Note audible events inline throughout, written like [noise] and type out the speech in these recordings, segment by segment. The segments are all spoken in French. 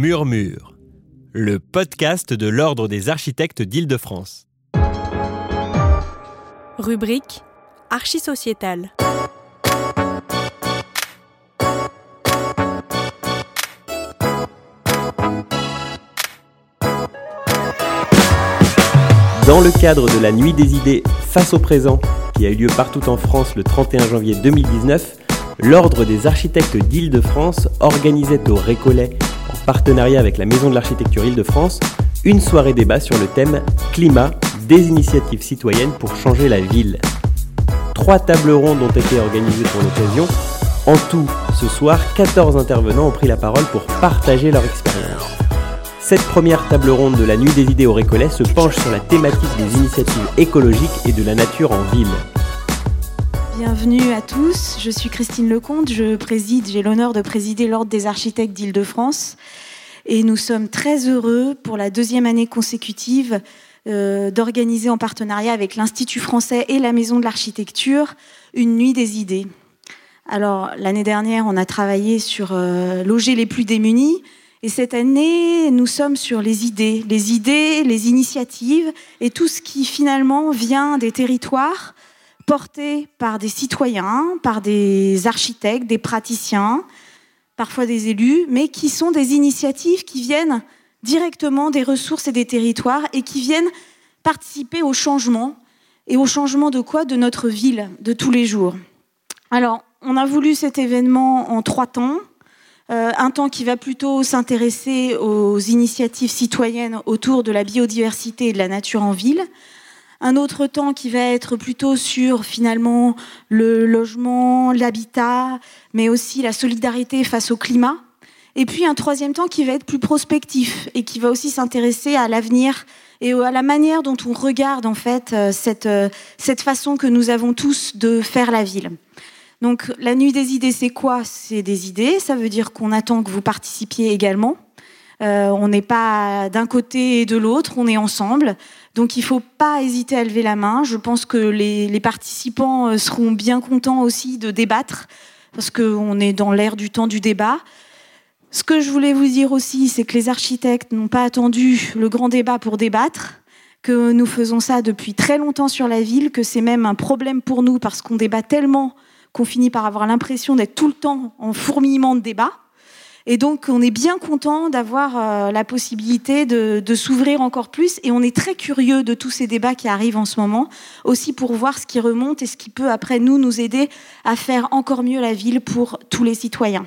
Murmure, le podcast de l'Ordre des architectes d'Île-de-France. Rubrique Archisociétale. Dans le cadre de la Nuit des idées face au présent, qui a eu lieu partout en France le 31 janvier 2019, l'Ordre des architectes d'Île-de-France organisait au Récollet, en partenariat avec la Maison de l'Architecture Île-de-France, une soirée débat sur le thème Climat, des initiatives citoyennes pour changer la ville. Trois tables rondes ont été organisées pour l'occasion. En tout, ce soir, 14 intervenants ont pris la parole pour partager leur expérience. Cette première table ronde de la Nuit des idées au Récollet se penche sur la thématique des initiatives écologiques et de la nature en ville. Bienvenue à tous, je suis Christine Lecomte, je préside, j'ai l'honneur de présider l'Ordre des architectes d'Île-de-France. Et nous sommes très heureux pour la deuxième année consécutive euh, d'organiser en partenariat avec l'Institut français et la Maison de l'Architecture une nuit des idées. Alors l'année dernière, on a travaillé sur euh, loger les plus démunis. Et cette année, nous sommes sur les idées, les idées, les initiatives et tout ce qui finalement vient des territoires portés par des citoyens, par des architectes, des praticiens, parfois des élus, mais qui sont des initiatives qui viennent directement des ressources et des territoires et qui viennent participer au changement. Et au changement de quoi? De notre ville, de tous les jours. Alors, on a voulu cet événement en trois temps. Euh, un temps qui va plutôt s'intéresser aux initiatives citoyennes autour de la biodiversité et de la nature en ville un autre temps qui va être plutôt sur finalement le logement, l'habitat, mais aussi la solidarité face au climat. Et puis un troisième temps qui va être plus prospectif et qui va aussi s'intéresser à l'avenir et à la manière dont on regarde en fait euh, cette, euh, cette façon que nous avons tous de faire la ville. Donc la nuit des idées, c'est quoi? C'est des idées, ça veut dire qu'on attend que vous participiez également. Euh, on n'est pas d'un côté et de l'autre, on est ensemble. Donc il ne faut pas hésiter à lever la main. Je pense que les, participants euh, seront bien contents aussi de débattre, parce qu'on est dans l'ère du temps du débat. Ce que je voulais vous dire aussi, c'est que les architectes n'ont pas attendu le grand débat pour débattre, que nous faisons ça depuis très longtemps sur la ville, que c'est même un problème pour nous parce qu'on débat tellement qu'on finit par avoir l'impression d'être tout le temps en fourmillement de débat. Et donc, on est bien content d'avoir euh, la possibilité de, s'ouvrir encore plus. Et on est très curieux de tous ces débats qui arrivent en ce moment, aussi pour voir ce qui remonte et ce qui peut, après nous, nous aider à faire encore mieux la ville pour tous les citoyens.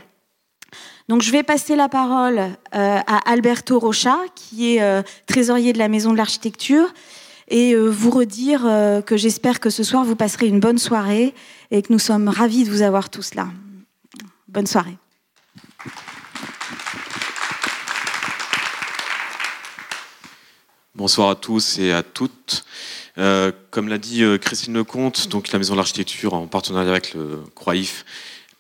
Donc, je vais passer la parole euh, à Alberto Rocha, qui est euh, trésorier de la Maison de l'Architecture, et vous redire que j'espère que ce soir, vous passerez une bonne soirée et que nous sommes ravis de vous avoir tous là. Bonne soirée. Bonsoir à tous et à toutes. Euh, comme l'a dit euh, Christine Lecomte, donc la Maison de l'Architecture, en partenariat avec le CROIF,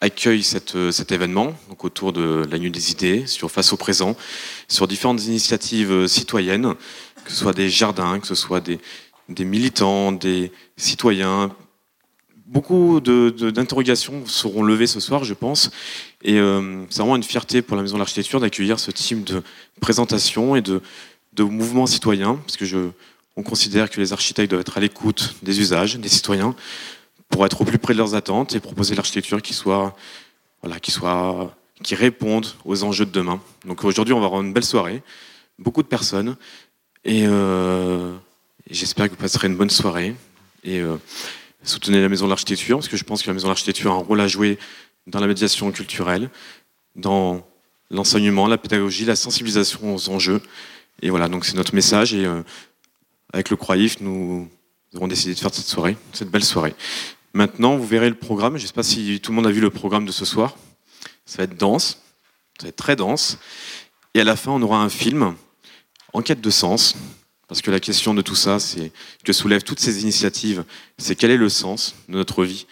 accueille euh, cet événement autour de la Nuit des idées, sur Face au présent, sur différentes initiatives citoyennes, que ce soit des jardins, que ce soit des, militants, des citoyens. Beaucoup d'interrogations seront levées ce soir, je pense. Et c'est vraiment une fierté pour la Maison de l'Architecture d'accueillir ce type de présentation et de, de mouvements citoyens, parce que je, on considère que les architectes doivent être à l'écoute des usages, des citoyens, pour être au plus près de leurs attentes et proposer l'architecture qui soit, voilà, qui soit, qui réponde aux enjeux de demain. Donc aujourd'hui, on va avoir une belle soirée, beaucoup de personnes, et, euh, j'espère que vous passerez une bonne soirée et euh, soutenez la Maison de l'Architecture, parce que je pense que la Maison de l'Architecture a un rôle à jouer dans la médiation culturelle, dans l'enseignement, la pédagogie, la sensibilisation aux enjeux. Et voilà, donc c'est notre message. Et euh, avec le Croix-IF, nous avons décidé de faire cette soirée, cette belle soirée. Maintenant, vous verrez le programme. Je ne sais pas si tout le monde a vu le programme de ce soir. Ça va être dense, ça va être très dense. Et à la fin, on aura un film, en quête de sens. Parce que la question de tout ça, c'est que soulèvent toutes ces initiatives, c'est quel est le sens de notre vie,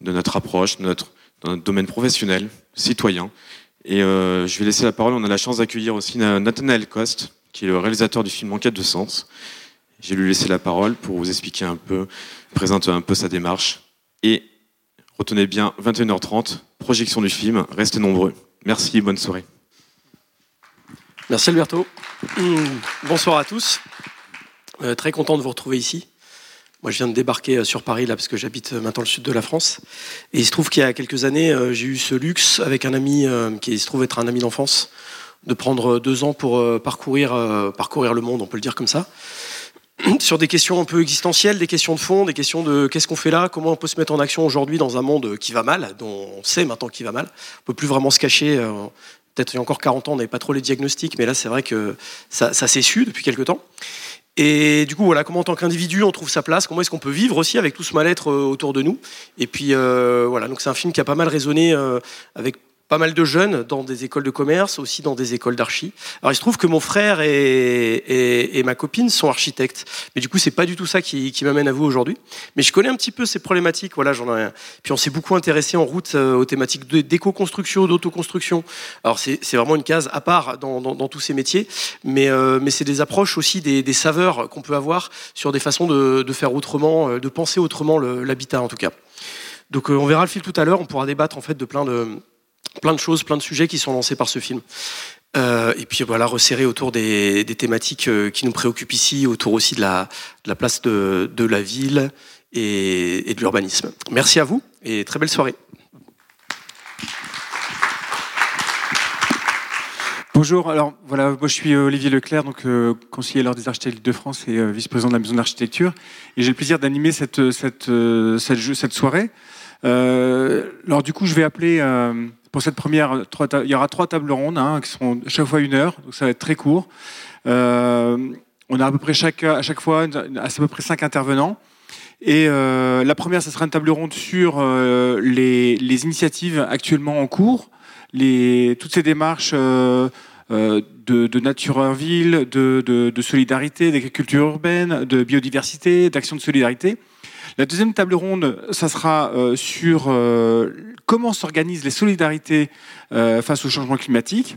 de notre approche, de notre, notre domaine professionnel, citoyen. Et euh, je vais laisser la parole. On a la chance d'accueillir aussi Nathanaël Coste, qui est le réalisateur du film Enquête de sens. J'ai lui laissé la parole pour vous expliquer un peu, présenter un peu sa démarche. Et retenez bien, 21h30, projection du film, restez nombreux. Merci, bonne soirée. Merci Alberto. Bonsoir à tous. Euh, très content de vous retrouver ici. Moi, je viens de débarquer euh, sur Paris là parce que j'habite euh, maintenant le sud de la France. Et il se trouve qu'il y a quelques années, j'ai eu ce luxe avec un ami qui se trouve être un ami d'enfance, de prendre deux ans pour parcourir, parcourir le monde, on peut le dire comme ça [clears throat] sur des questions un peu existentielles, des questions de fond, des questions de qu'est-ce qu'on fait là, comment on peut se mettre en action aujourd'hui dans un monde qui va mal, dont on sait maintenant qu'il va mal? On peut plus vraiment se cacher. Euh, peut-être il y a encore 40 ans, on n'avait pas trop les diagnostics, mais là c'est vrai que ça, s'est su depuis quelques temps. Et du coup, voilà, comment en tant qu'individu on trouve sa place, comment est-ce qu'on peut vivre aussi avec tout ce mal-être euh, autour de nous. Et puis euh, voilà, donc c'est un film qui a pas mal résonné avec pas mal de jeunes dans des écoles de commerce, aussi dans des écoles d'archi. Alors il se trouve que mon frère et, ma copine sont architectes, mais du coup c'est pas du tout ça qui, m'amène à vous aujourd'hui. Mais je connais un petit peu ces problématiques. Voilà, j'en ai. Puis on s'est beaucoup intéressé en route euh, aux thématiques d'éco-construction, d'autoconstruction. Alors c'est vraiment une case à part dans, tous ces métiers, mais, euh, mais c'est des approches aussi des, saveurs qu'on peut avoir sur des façons de, de faire autrement, euh, de penser autrement l'habitat en tout cas. Donc on verra le fil tout à l'heure. On pourra débattre en fait de plein de plein de choses, plein de sujets qui sont lancés par ce film. Euh, et puis voilà, resserrer autour des, thématiques euh, qui nous préoccupent ici, autour aussi de la, place de, la ville et, de l'urbanisme. Merci à vous et très belle soirée. Bonjour, alors voilà, moi je suis Olivier Leclerc, donc euh, conseiller lors des architectes de France et vice-président de la maison d'architecture. Et j'ai le plaisir d'animer cette, cette, cette, soirée. alors du coup, je vais appeler première, il y aura trois tables rondes hein, qui seront chaque fois une heure, donc ça va être très court. Euh, on a à peu près à chaque fois à peu près cinq intervenants. Et euh, la première, ce sera une table ronde sur euh, les, initiatives actuellement en cours, toutes ces démarches de, nature en ville, de solidarité, d'agriculture urbaine, de biodiversité, d'action de solidarité. La deuxième table ronde, ça sera euh, sur euh, comment s'organisent les solidarités euh, face au changement climatique,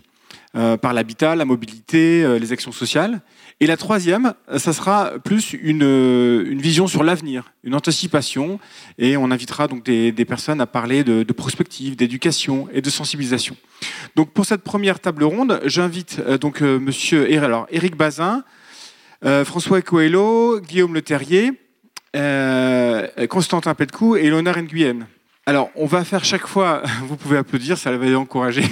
par l'habitat, la mobilité, les actions sociales. Et la troisième, ça sera plus une, vision sur l'avenir, une anticipation, et on invitera donc des, personnes à parler de, de prospective, d'éducation et de sensibilisation. Donc pour cette première table ronde, j'invite donc Monsieur alors Eric Bazin, François Coelho, Guillaume Le Terrier, euh, Constantin Petcou et Léonard Nguyen. Alors, on va faire chaque fois, [laughs] vous pouvez applaudir, ça va encourager. [laughs]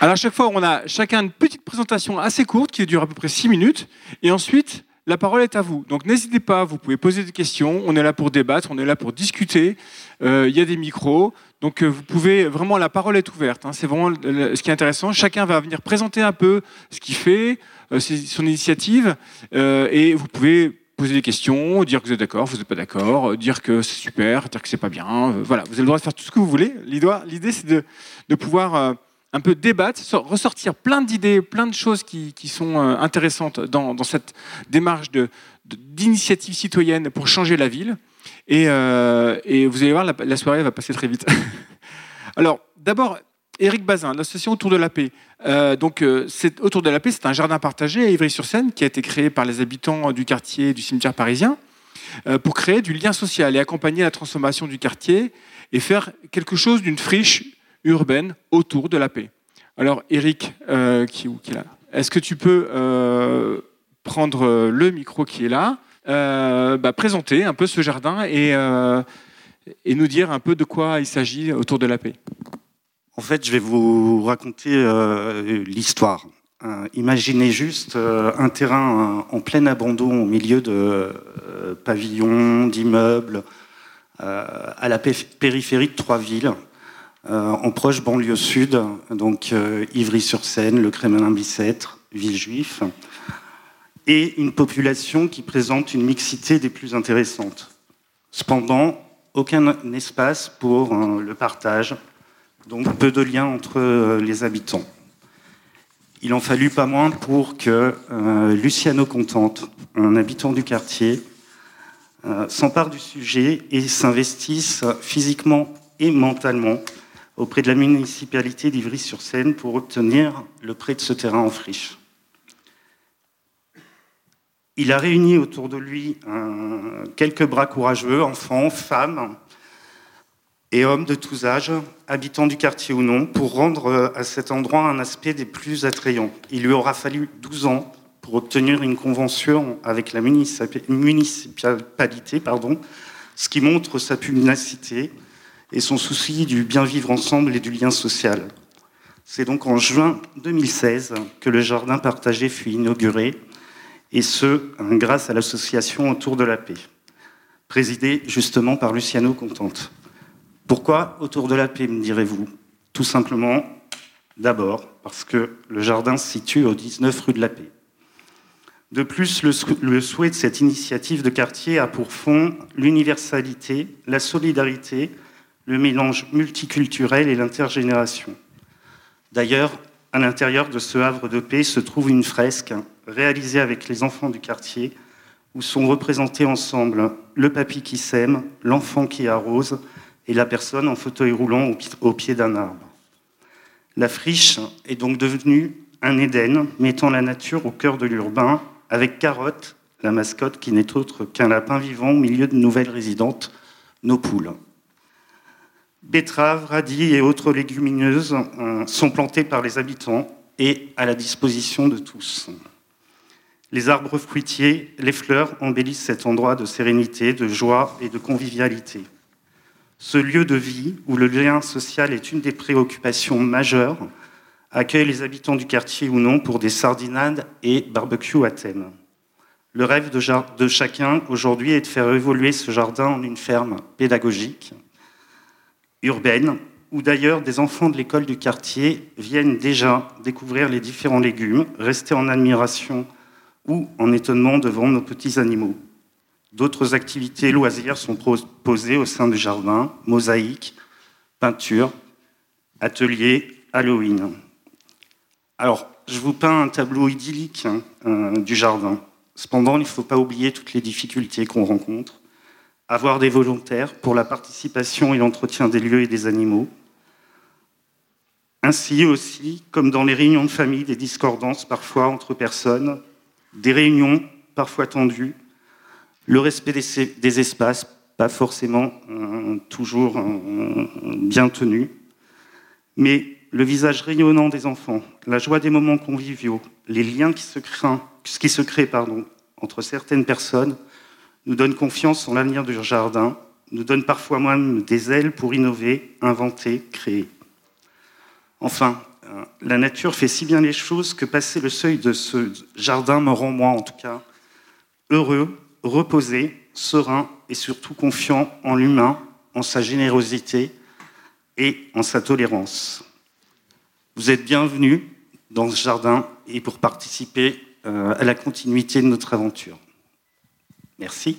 Alors, chaque fois, on a chacun une petite présentation assez courte qui dure à peu près 6 minutes. Et ensuite, la parole est à vous. Donc, n'hésitez pas, vous pouvez poser des questions. On est là pour débattre, on est là pour discuter. Euh, il y a des micros. Donc, euh, vous pouvez vraiment, la parole est ouverte. Hein. C'est vraiment ce qui est intéressant. Chacun va venir présenter un peu ce qu'il fait, euh, son initiative, euh, et vous pouvez poser des questions, dire que vous êtes d'accord, vous n'êtes pas d'accord, dire que c'est super, dire que c'est pas bien. Voilà, vous avez le droit de faire tout ce que vous voulez. L'idée, c'est de, pouvoir un peu débattre, ressortir plein d'idées, plein de choses qui, sont intéressantes dans, cette démarche d'initiative citoyenne pour changer la ville. Et, et vous allez voir, la, soirée va passer très vite. [laughs] Alors, d'abord, Éric Bazin, l'association Autour de la Paix. Euh, donc, euh, Autour de la Paix, c'est un jardin partagé à Ivry-sur-Seine qui a été créé par les habitants du quartier du cimetière parisien euh, pour créer du lien social et accompagner la transformation du quartier et faire quelque chose d'une friche urbaine autour de la paix. Alors, Éric, qui, qui, est là, est-ce que tu peux prendre le micro qui est là, bah, présenter un peu ce jardin et, et nous dire un peu de quoi il s'agit autour de la paix en fait, je vais vous raconter euh, l'histoire. Euh, imaginez juste euh, un terrain en plein abandon au milieu de pavillons, d'immeubles, à la périphérie de trois villes, en proche banlieue sud, donc Ivry-sur-Seine, le Kremlin-Bicêtre, Villejuif, et une population qui présente une mixité des plus intéressantes. Cependant, aucun espace pour le partage, donc peu de liens entre euh, les habitants. Il en fallut pas moins pour que euh, Luciano Contente, un habitant du quartier, euh, s'empare du sujet et s'investisse physiquement et mentalement auprès de la municipalité d'Ivry-sur-Seine pour obtenir le prêt de ce terrain en friche. Il a réuni autour de lui quelques bras courageux, enfants, femmes, et hommes de tous âges, habitants du quartier ou non, pour rendre euh, à cet endroit un aspect des plus attrayants. Il lui aura fallu 12 ans pour obtenir une convention avec la municipalité, pardon, ce qui montre sa pugnacité et son souci du bien vivre ensemble et du lien social. C'est donc en juin 2016 que le jardin partagé fut inauguré, et ce, grâce à l'association Autour de la paix, présidée justement par Luciano Contente. Pourquoi Autour de la paix, me direz-vous? Tout simplement, d'abord, parce que le jardin se situe au 19 rue de la Paix. De plus, le, souhait de cette initiative de quartier a pour fond l'universalité, la solidarité, le mélange multiculturel et l'intergénération. D'ailleurs, à l'intérieur de ce havre de paix se trouve une fresque réalisée avec les enfants du quartier où sont représentés ensemble le papy qui sème, l'enfant qui arrose et la personne en fauteuil roulant au pied d'un arbre. La friche est donc devenue un Éden mettant la nature au cœur de l'urbain avec Carotte, la mascotte qui n'est autre qu'un lapin vivant au milieu de nouvelles résidentes, nos poules. Betteraves, radis et autres légumineuses euh, sont plantées par les habitants et à la disposition de tous. Les arbres fruitiers, les fleurs embellissent cet endroit de sérénité, de joie et de convivialité. Ce lieu de vie, où le lien social est une des préoccupations majeures, accueille les habitants du quartier ou non pour des sardinades et barbecue à thème. Le rêve de, chacun aujourd'hui est de faire évoluer ce jardin en une ferme pédagogique, urbaine, où d'ailleurs des enfants de l'école du quartier viennent déjà découvrir les différents légumes, rester en admiration ou en étonnement devant nos petits animaux. D'autres activités loisirs sont proposées au sein du jardin, mosaïque, peinture, atelier, Halloween. Alors, je vous peins un tableau idyllique hein, euh, du jardin. Cependant, il ne faut pas oublier toutes les difficultés qu'on rencontre. Avoir des volontaires pour la participation et l'entretien des lieux et des animaux. Ainsi aussi, comme dans les réunions de famille, des discordances parfois entre personnes, des réunions parfois tendues, le respect des, espaces, pas forcément euh, toujours euh, bien tenus, mais le visage rayonnant des enfants, la joie des moments conviviaux, les liens qui se créent, entre certaines personnes, nous donnent confiance en l'avenir du jardin, nous donnent parfois même des ailes pour innover, inventer, créer. Enfin, la nature fait si bien les choses que passer le seuil de ce jardin me rend, moi en tout cas, heureux, reposé, serein et surtout confiant en l'humain, en sa générosité et en sa tolérance. Vous êtes bienvenus dans ce jardin et pour participer euh, à la continuité de notre aventure. Merci.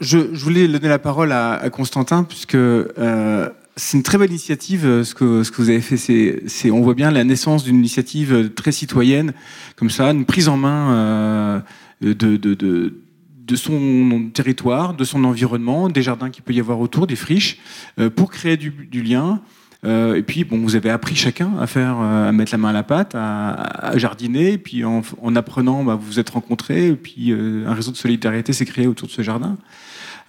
Je, voulais donner la parole à, Constantin, puisque euh, c'est une très belle initiative, euh, ce que, vous avez fait. On voit bien la naissance d'une initiative très citoyenne, comme ça, une prise en main de, son territoire, de son environnement, des jardins qu'il peut y avoir autour, des friches, euh, pour créer du, lien. Euh, et puis, bon, vous avez appris chacun à faire, euh, à mettre la main à la pâte, à, jardiner. Et puis, en, apprenant, bah, vous vous êtes rencontrés. Et puis, un réseau de solidarité s'est créé autour de ce jardin.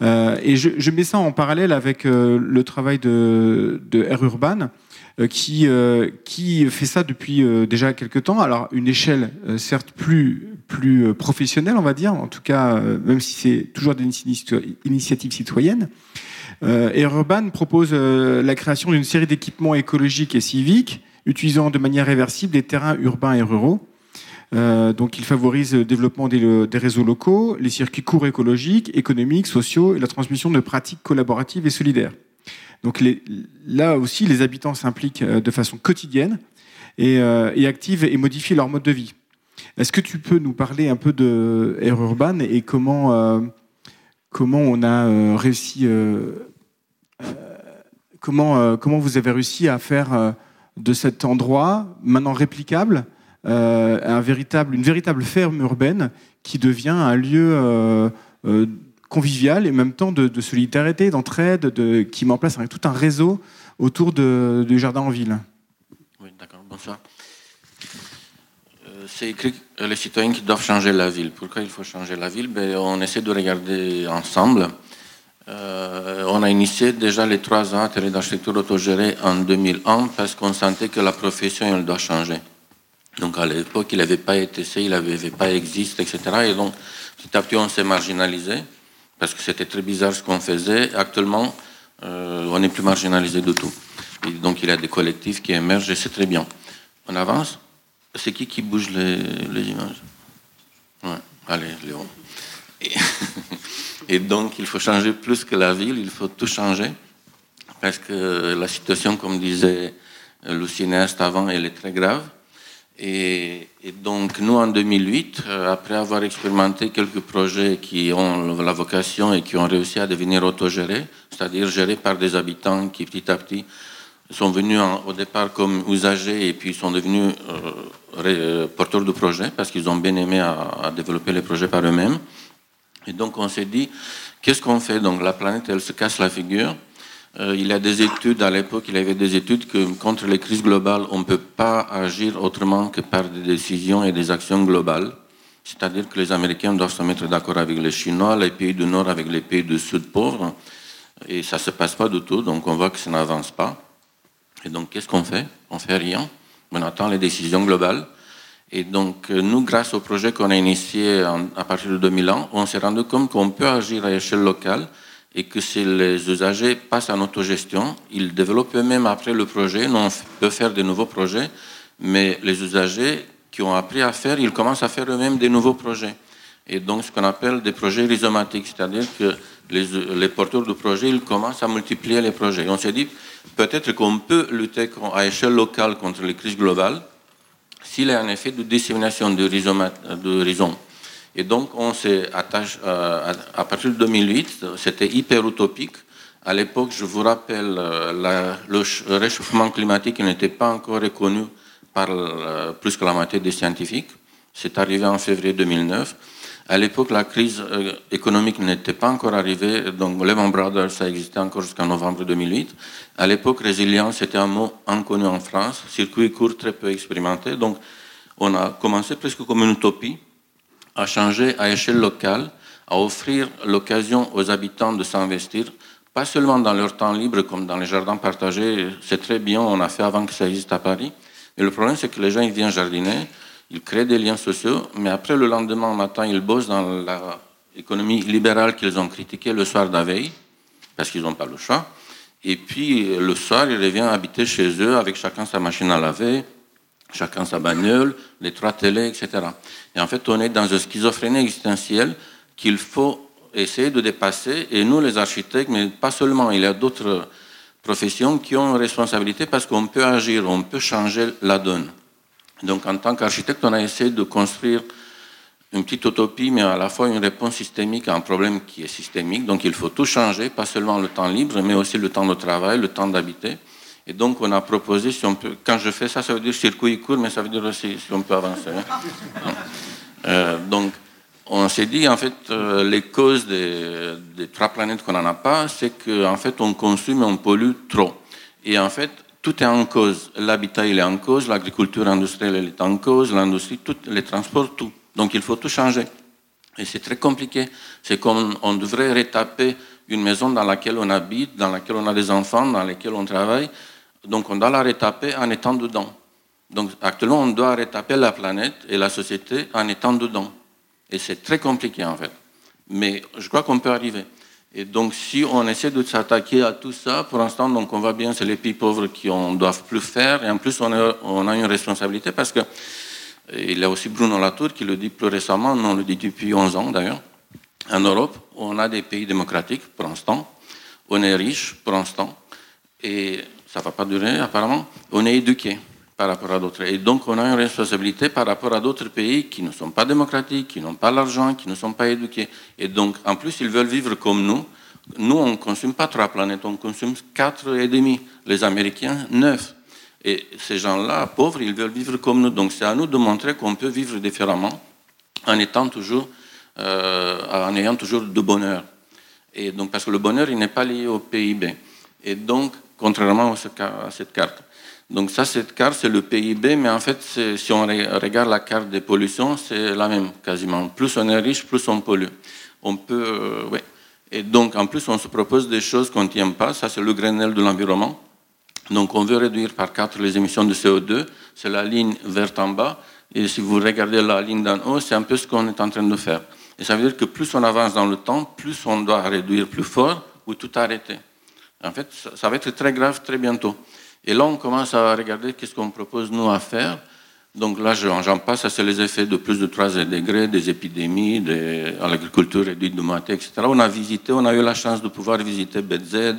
et je, mets ça en parallèle avec le travail de, de Air Urban, qui, qui fait ça depuis déjà quelques temps. Alors, une échelle certes plus plus euh, professionnel, on va dire, en tout cas, euh, même si c'est toujours des initiatives citoyennes. Euh, et Urban propose la création d'une série d'équipements écologiques et civiques utilisant de manière réversible des terrains urbains et ruraux. donc, il favorise le développement des, réseaux locaux, les circuits courts écologiques, économiques, sociaux et la transmission de pratiques collaboratives et solidaires. Donc, là aussi, les habitants s'impliquent de façon quotidienne et, et activent et modifient leur mode de vie. Est-ce que tu peux nous parler un peu de Air Urban et comment, euh, comment on a euh, réussi, euh, comment, comment vous avez réussi à faire de cet endroit, maintenant réplicable, un véritable, une véritable ferme urbaine qui devient un lieu convivial et en même temps de, solidarité, d'entraide, de, qui met en place tout un réseau autour du jardin en ville Oui, d'accord, bonsoir. C'est écrit les citoyens qui doivent changer la ville. Pourquoi il faut changer la ville? Ben, On essaie de regarder ensemble. on a initié déjà les trois ans ateliers d'architecture autogérée en 2001 parce qu'on sentait que la profession elle doit changer. Donc à l'époque, il n'avait pas été essayé, il n'avait pas existé, etc. Et donc petit à petit, on s'est marginalisé parce que c'était très bizarre ce qu'on faisait. Actuellement, on n'est plus marginalisé du tout. Et donc il y a des collectifs qui émergent et c'est très bien. On avance C'est qui qui bouge les, images ouais. Allez, Léon. [laughs] Et, donc, il faut changer plus que la ville, il faut tout changer. Parce que la situation, comme disait le cinéaste avant, elle est très grave. Et, donc, nous, en 2008, euh, après avoir expérimenté quelques projets qui ont la vocation et qui ont réussi à devenir autogérés, c'est-à-dire gérés par des habitants qui, petit à petit, sont venus au départ comme usagers et puis sont devenus euh, euh, porteurs de projets parce qu'ils ont bien aimé à, développer les projets par eux-mêmes. Et donc on s'est dit, qu'est-ce qu'on fait? Donc la planète, elle se casse la figure. Euh, il y a des études, à l'époque, il y avait des études que contre les crises globales, on ne peut pas agir autrement que par des décisions et des actions globales. C'est-à-dire que les Américains doivent se mettre d'accord avec les Chinois, les pays du Nord avec les pays du Sud pauvres. Et ça ne se passe pas du tout, donc on voit que ça n'avance pas. Et donc, qu'est-ce qu'on fait? On fait rien. On attend les décisions globales. Et donc, euh, nous, grâce au projet qu'on a initié à partir de 2000 ans, on s'est rendu compte qu'on peut agir à échelle locale et que si les usagers passent en autogestion, ils développent eux-mêmes après le projet. Nous, on peut faire de nouveaux projets, mais les usagers qui ont appris à faire, ils commencent à faire eux-mêmes des nouveaux projets. Et donc, ce qu'on appelle des projets rhizomatiques, c'est-à-dire que les, porteurs de projets, ils commencent à multiplier les projets. Et on s'est dit, peut-être qu'on peut lutter à échelle locale contre les crises globales s'il y a un effet de dissémination de rhizome. Et donc, on s'est attaché, euh, à, partir de 2008, c'était hyper utopique. À l'époque, je vous rappelle, euh, le réchauffement climatique n'était pas encore reconnu par euh, plus que la moitié des scientifiques. C'est arrivé en février 2009. À l'époque, la crise euh, économique n'était pas encore arrivée, donc Lehman Brothers, ça existait encore jusqu'en novembre 2008. À l'époque, résilience, c'était un mot inconnu en France, circuit court très peu expérimenté. Donc, on a commencé presque comme une utopie à changer à échelle locale, à offrir l'occasion aux habitants de s'investir, pas seulement dans leur temps libre, comme dans les jardins partagés, c'est très bien, on a fait avant que ça existe à Paris. Mais le problème, c'est que les gens, ils viennent jardiner, ils créent des liens sociaux, mais après le lendemain matin, ils bossent dans l'économie libérale qu'ils ont critiquée le soir d'avant, parce qu'ils n'ont pas le choix. Et puis le soir, ils reviennent habiter chez eux avec chacun sa machine à laver, chacun sa bagnole, les trois télés, etc. Et en fait, on est dans une schizophrénie existentielle qu'il faut essayer de dépasser. Et nous, les architectes, mais pas seulement, il y a d'autres professions qui ont une responsabilité parce qu'on peut agir, on peut changer la donne. Donc en tant qu'architecte, on a essayé de construire une petite utopie, mais à la fois une réponse systémique à un problème qui est systémique. Donc il faut tout changer, pas seulement le temps libre, mais aussi le temps de travail, le temps d'habiter. Et donc on a proposé, si on peut, quand je fais ça, ça veut dire circuit court, mais ça veut dire aussi si on peut avancer. Hein. Euh, donc on s'est dit, en fait, euh, les causes des, trois planètes qu'on n'en a pas, c'est qu'en fait on consomme et on pollue trop. Et en fait, tout est en cause. L'habitat, il est en cause, l'agriculture industrielle, elle est en cause, l'industrie, tout, les transports, tout. Donc il faut tout changer. Et c'est très compliqué. C'est comme on devrait retaper une maison dans laquelle on habite, dans laquelle on a des enfants, dans laquelle on travaille. Donc on doit la retaper en étant dedans. Donc actuellement, on doit retaper la planète et la société en étant dedans. Et c'est très compliqué en fait. Mais je crois qu'on peut arriver. Et donc, si on essaie de s'attaquer à tout ça, pour l'instant, donc on va bien, c'est les pays pauvres qui ne doivent plus faire. Et en plus, on a, on a une responsabilité parce que il y a aussi Bruno Latour qui le dit plus récemment, on le dit depuis 11 ans d'ailleurs. En Europe, on a des pays démocratiques pour l'instant. On est riche pour l'instant. Et ça ne va pas durer apparemment. On est éduqué par rapport à d'autres. Et donc, on a une responsabilité par rapport à d'autres pays qui ne sont pas démocratiques, qui n'ont pas l'argent, qui ne sont pas éduqués. Et donc, en plus, ils veulent vivre comme nous. Nous, on ne consomme pas trois planètes, on consomme quatre et demi. Les Américains, neuf. Et ces gens-là, pauvres, ils veulent vivre comme nous. Donc, c'est à nous de montrer qu'on peut vivre différemment en étant toujours, euh, en ayant toujours de bonheur. Et donc, parce que le bonheur, il n'est pas lié au PIB. Et donc, contrairement à cette carte. Donc ça, cette carte, c'est le PIB, mais en fait, si on regarde la carte des pollutions, c'est la même quasiment. Plus on est riche, plus on pollue. On peut, euh, Et donc, en plus, on se propose des choses qu'on ne tient pas. Ça, c'est le Grenelle de l'environnement. Donc, on veut réduire par 4 les émissions de CO2. C'est la ligne verte en bas. Et si vous regardez la ligne d'en haut, c'est un peu ce qu'on est en train de faire. Et ça veut dire que plus on avance dans le temps, plus on doit réduire plus fort ou tout arrêter. En fait, ça va être très grave très bientôt. Et là, on commence à regarder qu'est-ce qu'on propose nous à faire. Donc là, j'en passe, ça c'est les effets de plus de 3 degrés, des épidémies, de l'agriculture réduite de moitié, etc. On a visité, on a eu la chance de pouvoir visiter BZ,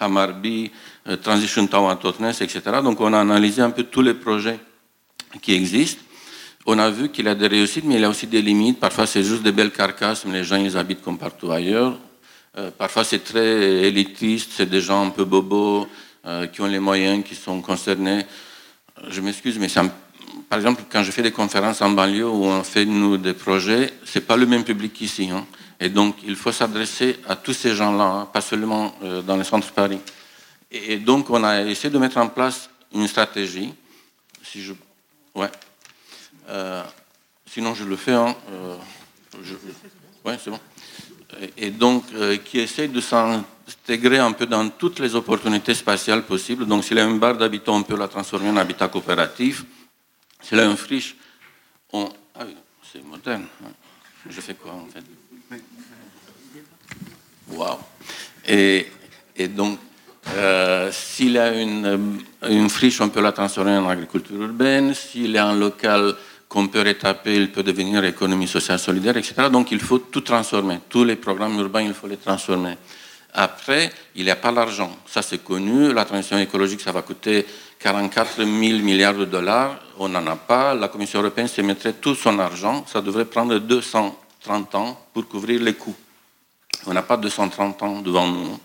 Hamarby, euh, Transition Tower Totnes, etc. Donc on a analysé un peu tous les projets qui existent. On a vu qu'il y a des réussites, mais il y a aussi des limites. Parfois, c'est juste des belles carcasses, mais les gens, ils habitent comme partout ailleurs. Euh, parfois, c'est très élitiste, c'est des gens un peu bobos, euh, qui ont les moyens, qui sont concernés. Je m'excuse, mais par exemple, quand je fais des conférences en banlieue où on fait nous des projets, c'est pas le même public qu'ici. Hein. Et donc, il faut s'adresser à tous ces gens-là, hein, pas seulement euh, dans les centres Paris. Et, donc, on a essayé de mettre en place une stratégie. Si je, ouais. Euh, sinon, je le fais. Hein, ouais, c'est bon. Et, donc, qui essaie de s'en intégrer un peu dans toutes les opportunités spatiales possibles. Donc, s'il y a une barre d'habitat, on peut la transformer en habitat coopératif. S'il y a une friche, on... Ah oui, c'est moderne. Hein. Je fais quoi, en fait? Waouh et, donc, euh, s'il a une, une, friche, on peut la transformer en agriculture urbaine. S'il y a un local qu'on peut rétaper, il peut devenir économie sociale solidaire, etc. Donc, il faut tout transformer. Tous les programmes urbains, il faut les transformer. Après, il n'y a pas l'argent. Ça, c'est connu. La transition écologique, ça va coûter 44 000 milliards de dollars. On n'en a pas. La Commission européenne se mettrait tout son argent. Ça devrait prendre 230 ans pour couvrir les coûts. On n'a pas 230 ans devant nous.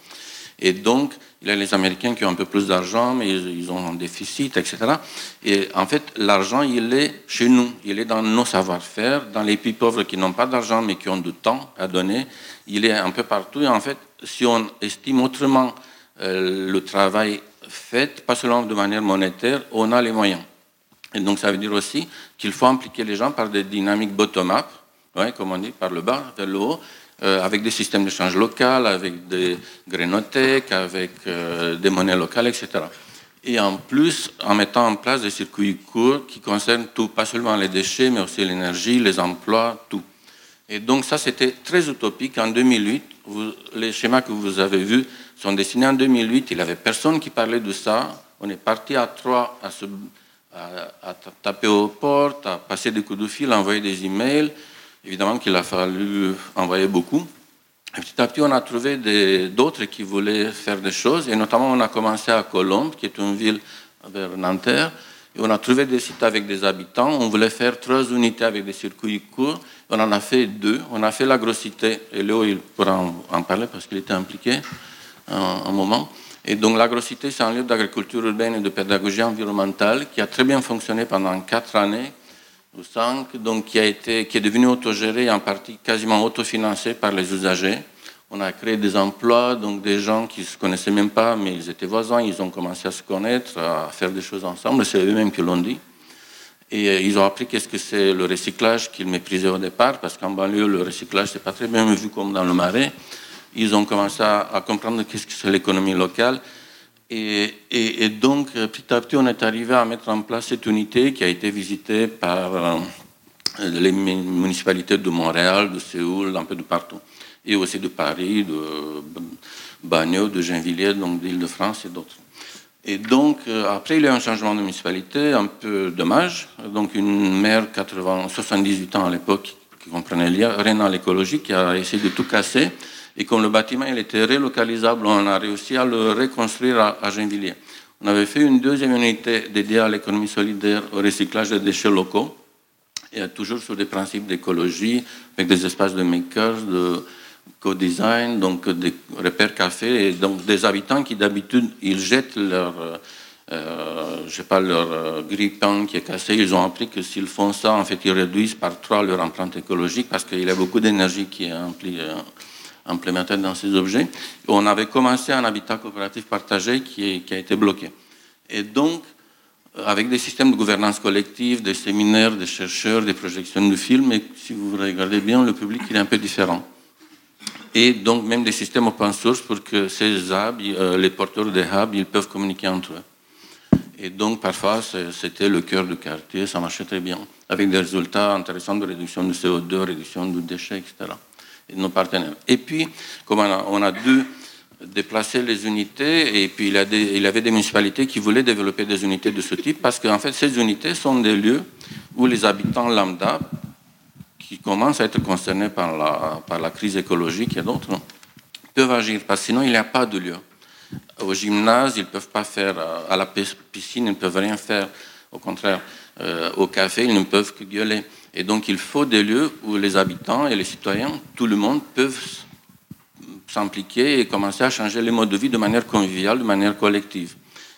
Et donc, il y a les Américains qui ont un peu plus d'argent, mais ils ont un déficit, etc. Et en fait, l'argent, il est chez nous, il est dans nos savoir-faire, dans les pays pauvres qui n'ont pas d'argent, mais qui ont du temps à donner. Il est un peu partout. Et en fait, si on estime autrement euh, le travail fait, pas seulement de manière monétaire, on a les moyens. Et donc, ça veut dire aussi qu'il faut impliquer les gens par des dynamiques bottom-up, comme on dit, par le bas vers le haut, euh, avec des systèmes d'échange local, avec des grénothèques, avec euh, des monnaies locales, etc. Et en plus, en mettant en place des circuits courts qui concernent tout, pas seulement les déchets, mais aussi l'énergie, les emplois, tout. Et donc ça, c'était très utopique. En 2008, les schémas que vous avez vus sont dessinés en 2008. Il n'y avait personne qui parlait de ça. On est parti à trois à, se, à, taper aux portes, à passer des coups de fil, à envoyer des emails. Évidemment qu'il a fallu envoyer beaucoup. Et petit à petit, on a trouvé d'autres qui voulaient faire des choses. Et notamment, on a commencé à Colombes, qui est une ville vers Nanterre. Et on a trouvé des sites avec des habitants. On voulait faire trois unités avec des circuits courts. On en a fait deux. On a fait la grossité. Et Léo, il pourra en, parler parce qu'il était impliqué un, moment. Et donc, la grossité, c'est un lieu d'agriculture urbaine et de pédagogie environnementale qui a très bien fonctionné pendant quatre années donc qui, a été, qui est devenu autogéré, en partie quasiment autofinancé par les usagers. On a créé des emplois, donc des gens qui ne se connaissaient même pas, mais ils étaient voisins, ils ont commencé à se connaître, à faire des choses ensemble, c'est eux-mêmes qui l'ont dit. Et euh, ils ont appris qu'est-ce que c'est le recyclage qu'ils méprisaient au départ, parce qu'en banlieue, le recyclage, c'est pas très bien vu comme dans le marais. Ils ont commencé à, comprendre qu'est-ce que c'est l'économie locale. Et, donc, euh, petit à petit, on est arrivé à mettre en place cette unité qui a été visitée par euh, les municipalités de Montréal, de Séoul, un peu de partout. Et aussi de Paris, de Bagnols, de Gennevilliers, donc d'Île-de-France et d'autres. Et donc, euh, après, il y a eu un changement de municipalité, un peu dommage. Donc, une maire, 80, 78 ans à l'époque, qui comprenait rien à l'écologie, qui a essayé de tout casser. Et comme le bâtiment était relocalisable, on a réussi à le reconstruire à, à. On avait fait une deuxième unité dédiée à l'économie solidaire, au recyclage des déchets locaux, et toujours sur des principes d'écologie, avec des espaces de makers, de co-design, donc des repères café, et donc des habitants qui d'habitude, ils jettent leur, euh, je sais pas, leur euh, qui est cassé. Ils ont appris que s'ils font ça, en fait, ils réduisent par trois leur empreinte écologique parce qu'il y a beaucoup d'énergie qui est implémentés dans ces objets. On avait commencé un habitat coopératif partagé qui, a été bloqué. Et donc, avec des systèmes de gouvernance collective, des séminaires, des chercheurs, des projections de films, et si vous regardez bien, le public est un peu différent. Et donc même des systèmes open source pour que ces hubs, euh, les porteurs des hubs, ils peuvent communiquer entre eux. Et donc parfois c'était le cœur du quartier, ça marchait très bien, avec des résultats intéressants de réduction de CO2, réduction de déchets, etc. Nos partenaires. Et puis, comme on a, dû déplacer les unités, et puis il, a avait des municipalités qui voulaient développer des unités de ce type, parce qu'en fait, ces unités sont des lieux où les habitants lambda, qui commencent à être concernés par la, par la crise écologique et d'autres, peuvent agir, parce que sinon, il n'y a pas de lieu. Au gymnase, ils ne peuvent pas faire, à la piscine, ils ne peuvent rien faire. Au contraire, euh, au café, ils ne peuvent que gueuler. Et donc, il faut des lieux où les habitants et les citoyens, tout le monde, peuvent s'impliquer et commencer à changer les modes de vie de manière conviviale, de manière collective,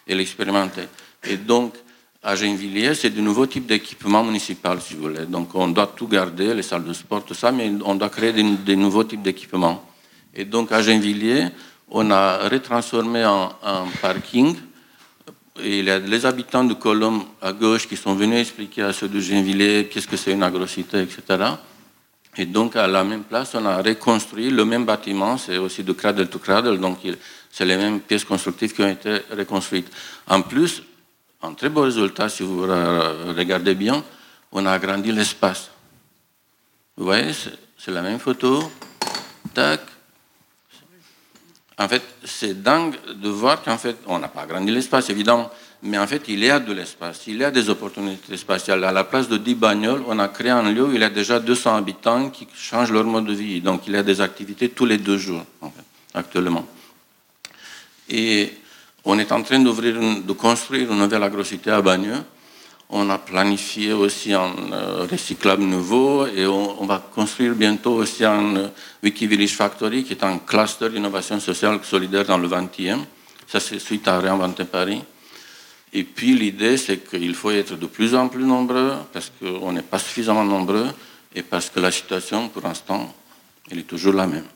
et l'expérimenter. Et donc, à Gennevilliers, c'est de nouveaux types d'équipements municipaux, si vous voulez. Donc, on doit tout garder, les salles de sport, tout ça, mais on doit créer des, nouveaux types d'équipements. Et donc, à Gennevilliers, on a retransformé en, en parking. Et les habitants de Colombe à gauche qui sont venus expliquer à ceux de Gennevilliers qu'est-ce que c'est une agrocité, etc. Et donc, à la même place, on a reconstruit le même bâtiment, c'est aussi de cradle to cradle, donc c'est les mêmes pièces constructives qui ont été reconstruites. En plus, un très beau résultat, si vous regardez bien, on a agrandi l'espace. Vous voyez, c'est la même photo. Tac. En fait, c'est dingue de voir qu'en fait, on n'a pas agrandi l'espace, évidemment, mais en fait, il y a de l'espace, il y a des opportunités spatiales. À la place de 10 bagnoles, on a créé un lieu où il y a déjà 200 habitants qui changent leur mode de vie. Donc, il y a des activités tous les deux jours, actuellement. Et on est en train d'ouvrir, de construire une nouvelle agrocité à Bagneux. On a planifié aussi un euh, recyclable nouveau et on, va construire bientôt aussi un euh, Wikivillage Factory qui est un cluster d'innovation sociale solidaire dans le 20e. Ça, c'est suite à Réinventer Paris. Et puis l'idée, c'est qu'il faut être de plus en plus nombreux parce qu'on n'est pas suffisamment nombreux et parce que la situation, pour l'instant, elle est toujours la même.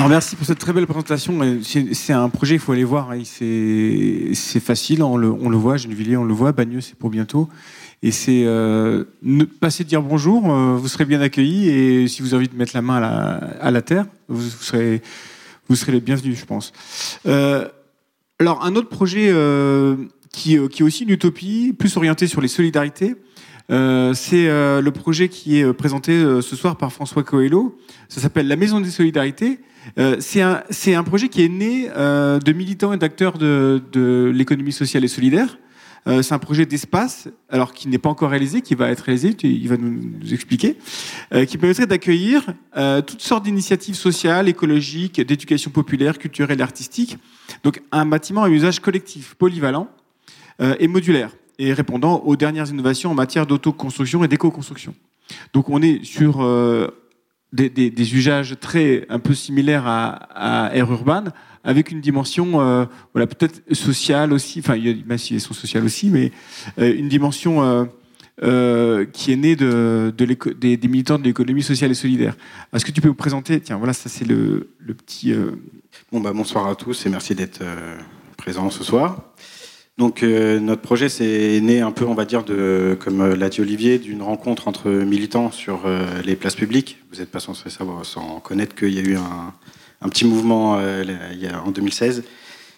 Alors merci pour cette très belle présentation. C'est un projet, il faut aller voir. Hein. C'est facile, on le, voit. Gennevilliers, on le voit. Bagneux, c'est pour bientôt. Et c'est euh, passer dire bonjour, euh, vous serez bien accueillis. Et si vous avez envie de mettre la main à la, terre, vous, serez, vous serez les bienvenus, je pense. Euh, alors, un autre projet euh, qui, qui, est aussi une utopie, plus orienté sur les solidarités, c'est le projet qui est présenté ce soir par François Coelho. Ça s'appelle La Maison des Solidarités. c'est un, un, projet qui est né de militants et d'acteurs de, de l'économie sociale et solidaire. Euh, c'est un projet d'espace, alors qui n'est pas encore réalisé, qui va être réalisé, il va nous, expliquer, euh, qui permettrait d'accueillir euh, toutes sortes d'initiatives sociales, écologiques, d'éducation populaire, culturelle artistique. Donc un bâtiment à usage collectif, polyvalent et modulaire, et répondant aux dernières innovations en matière d'autoconstruction et d'éco-construction. Donc on est sur des, usages très un peu similaires à, Air Urban, avec une dimension euh, voilà, peut-être sociale aussi, enfin il y a une sont sociale aussi, mais euh, une dimension euh, qui est née de, des, militants de l'économie sociale et solidaire. Est-ce que tu peux vous présenter? Tiens, voilà, ça c'est le, petit... Bon, bah, bonsoir à tous et merci d'être présents ce soir. Donc notre projet c'est né un peu, on va dire, de, comme l'a dit Olivier, d'une rencontre entre militants sur les places publiques. Vous n'êtes pas censé savoir sans connaître qu'il y a eu un, un petit mouvement euh, il y a, en 2016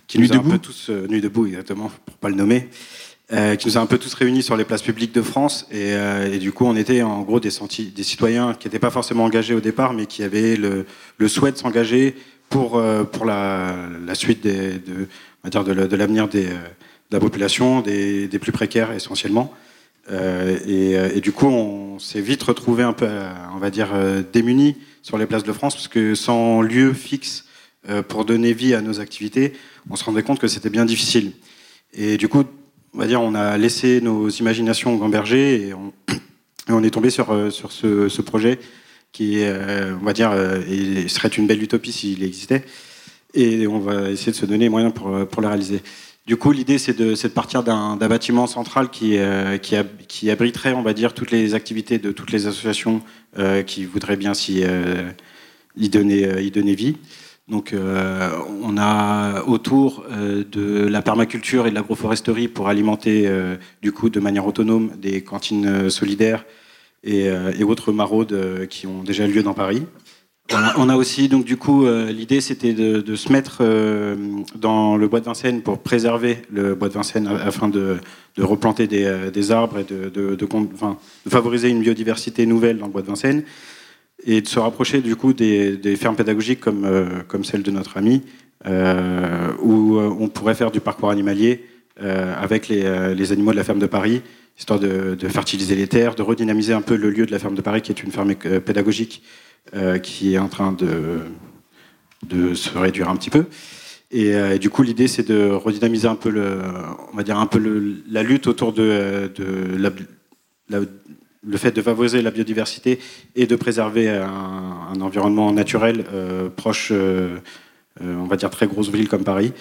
qui nous a un peu tous euh, Nuit debout exactement pour pas le nommer. Euh, qui nous a un peu tous réunis sur les places publiques de France. Et, et du coup, on était en gros des, des citoyens qui n'étaient pas forcément engagés au départ, mais qui avaient le, le souhait de s'engager pour, pour la, la suite des, de, on va dire de, l'avenir des, la population, des, plus précaires essentiellement. Euh, et, et, du coup, on s'est vite retrouvé un peu, on va dire, démunis sur les places de France, parce que sans lieu fixe euh, pour donner vie à nos activités, on se rendait compte que c'était bien difficile. Et du coup, on va dire, on a laissé nos imaginations gamberger [coughs] et on, est tombé sur, euh, sur ce, projet qui, euh, on va dire, serait une belle utopie s'il existait. Et on va essayer de se donner les moyens pour, pour la réaliser. Du coup, l'idée, c'est de, partir d'un bâtiment central qui, euh, qui, abriterait, on va dire, toutes les activités de toutes les associations euh, qui voudraient bien s'y euh, y donner, vie. Donc, on a autour de la permaculture et de l'agroforesterie pour alimenter, du coup, de manière autonome, des cantines solidaires et autres maraudes qui ont déjà lieu dans Paris. On a, aussi, donc du coup, euh, l'idée c'était de, se mettre euh, dans le bois de Vincennes pour préserver le bois de Vincennes afin de, replanter euh, des, arbres et de, favoriser une biodiversité nouvelle dans le bois de Vincennes et de se rapprocher du coup des, fermes pédagogiques comme, comme celle de notre ami où on pourrait faire du parcours animalier avec les, animaux de la ferme de Paris histoire de, fertiliser les terres, de redynamiser un peu le lieu de la ferme de Paris qui est une ferme pédagogique euh, qui est en train de, se réduire un petit peu. Et, euh, du coup, l'idée, c'est de redynamiser un peu, le, on va dire un peu la lutte autour de, le fait de favoriser la biodiversité et de préserver un, environnement naturel euh, proche, on va dire très grosse ville comme Paris.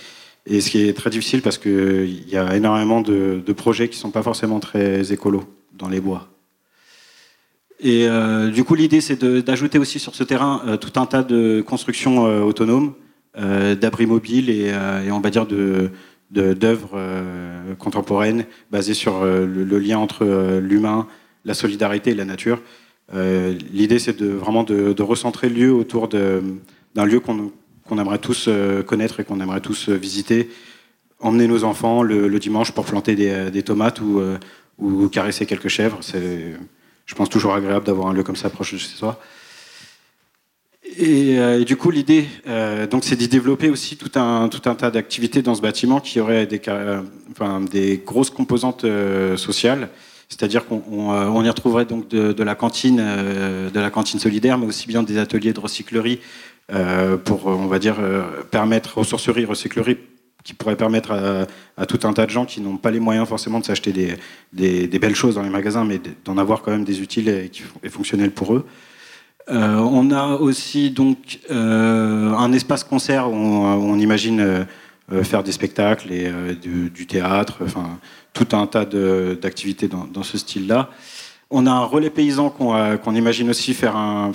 Et ce qui est très difficile parce qu'il y a énormément de, de projets qui ne sont pas forcément très écolos dans les bois. Et euh, du coup, l'idée, c'est d'ajouter aussi sur ce terrain euh, tout un tas de constructions euh, autonomes, d'abris mobiles et, on va dire de d'œuvres contemporaines basées sur le, lien entre l'humain, la solidarité et la nature. L'idée, c'est de, vraiment de, recentrer le lieu autour d'un lieu qu'on aimerait tous connaître et qu'on aimerait tous visiter. Emmener nos enfants le, dimanche pour planter des, tomates ou, ou, caresser quelques chèvres. C'est je pense toujours agréable d'avoir un lieu comme ça proche de chez soi. Et, euh, du coup, l'idée, euh, donc, c'est d'y développer aussi tout un, tout un tas d'activités dans ce bâtiment qui auraient des, euh, enfin, des grosses composantes sociales. C'est-à-dire qu'on y retrouverait donc de, la cantine, de la cantine solidaire, mais aussi bien des ateliers de recyclerie pour, on va dire, permettre ressourcerie, recyclerie qui pourrait permettre à, tout un tas de gens qui n'ont pas les moyens forcément de s'acheter des, belles choses dans les magasins, mais d'en avoir quand même des utiles et, fonctionnels pour eux. Euh, on a aussi donc euh, un espace concert où on, imagine euh, faire des spectacles et du, théâtre, enfin tout un tas d'activités dans, ce style-là. On a un relais paysan qu'on imagine aussi faire un,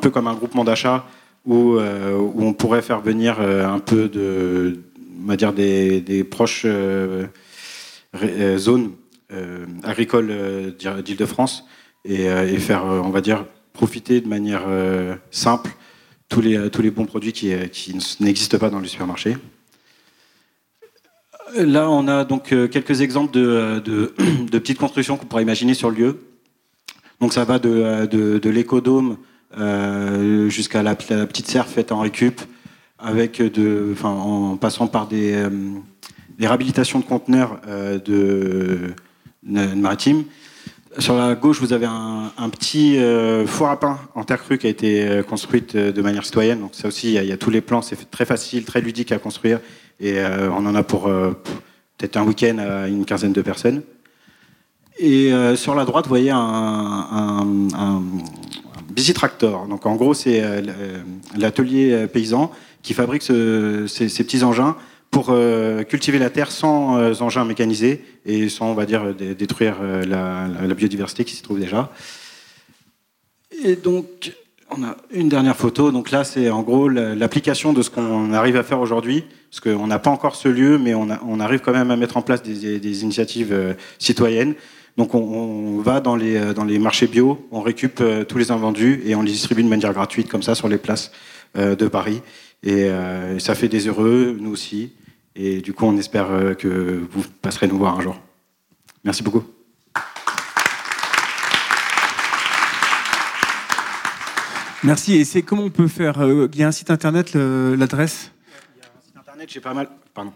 peu comme un groupement d'achat où, on pourrait faire venir un peu de on va dire des, proches euh, euh, zones euh, agricoles d'Île-de-France et, faire, on va dire, profiter de manière simple tous les, tous les bons produits qui, n'existent pas dans les supermarchés. Là, on a donc quelques exemples de, [clears throat] de, petites constructions qu'on pourrait imaginer sur le lieu. Donc ça va de, de, l'écodome jusqu'à la, petite serre faite en récup, enfin, en passant par des, euh, réhabilitations de conteneurs euh, de, maritimes. Sur la gauche, vous avez un, petit euh, four à pain en terre crue qui a été construite de manière citoyenne. Donc ça aussi, il y, a, tous les plans, c'est très facile, très ludique à construire. Et on en a pour peut-être un week-end à une quinzaine de personnes. Et sur la droite, vous voyez un, un, bicitractor. Donc en gros, c'est l'atelier paysan qui fabrique ces, petits engins pour euh, cultiver la terre sans euh, engins mécanisés et sans, on va dire, détruire euh, la, biodiversité qui s'y trouve déjà. Et donc, on a une dernière photo. Donc là, c'est en gros l'application de ce qu'on arrive à faire aujourd'hui, parce qu'on n'a pas encore ce lieu, mais on, arrive quand même à mettre en place des, initiatives citoyennes. Donc on, va dans les marchés bio, on récupère tous les invendus et on les distribue de manière gratuite comme ça sur les places de Paris. Euh, et ça fait des heureux, nous aussi. Et du coup, on espère euh, que vous passerez nous voir un jour. Merci beaucoup. Merci. Et c'est comment on peut faire euh, Il y a un site internet, l'adresse? Il y a un site internet, j'ai pas mal. Pardon.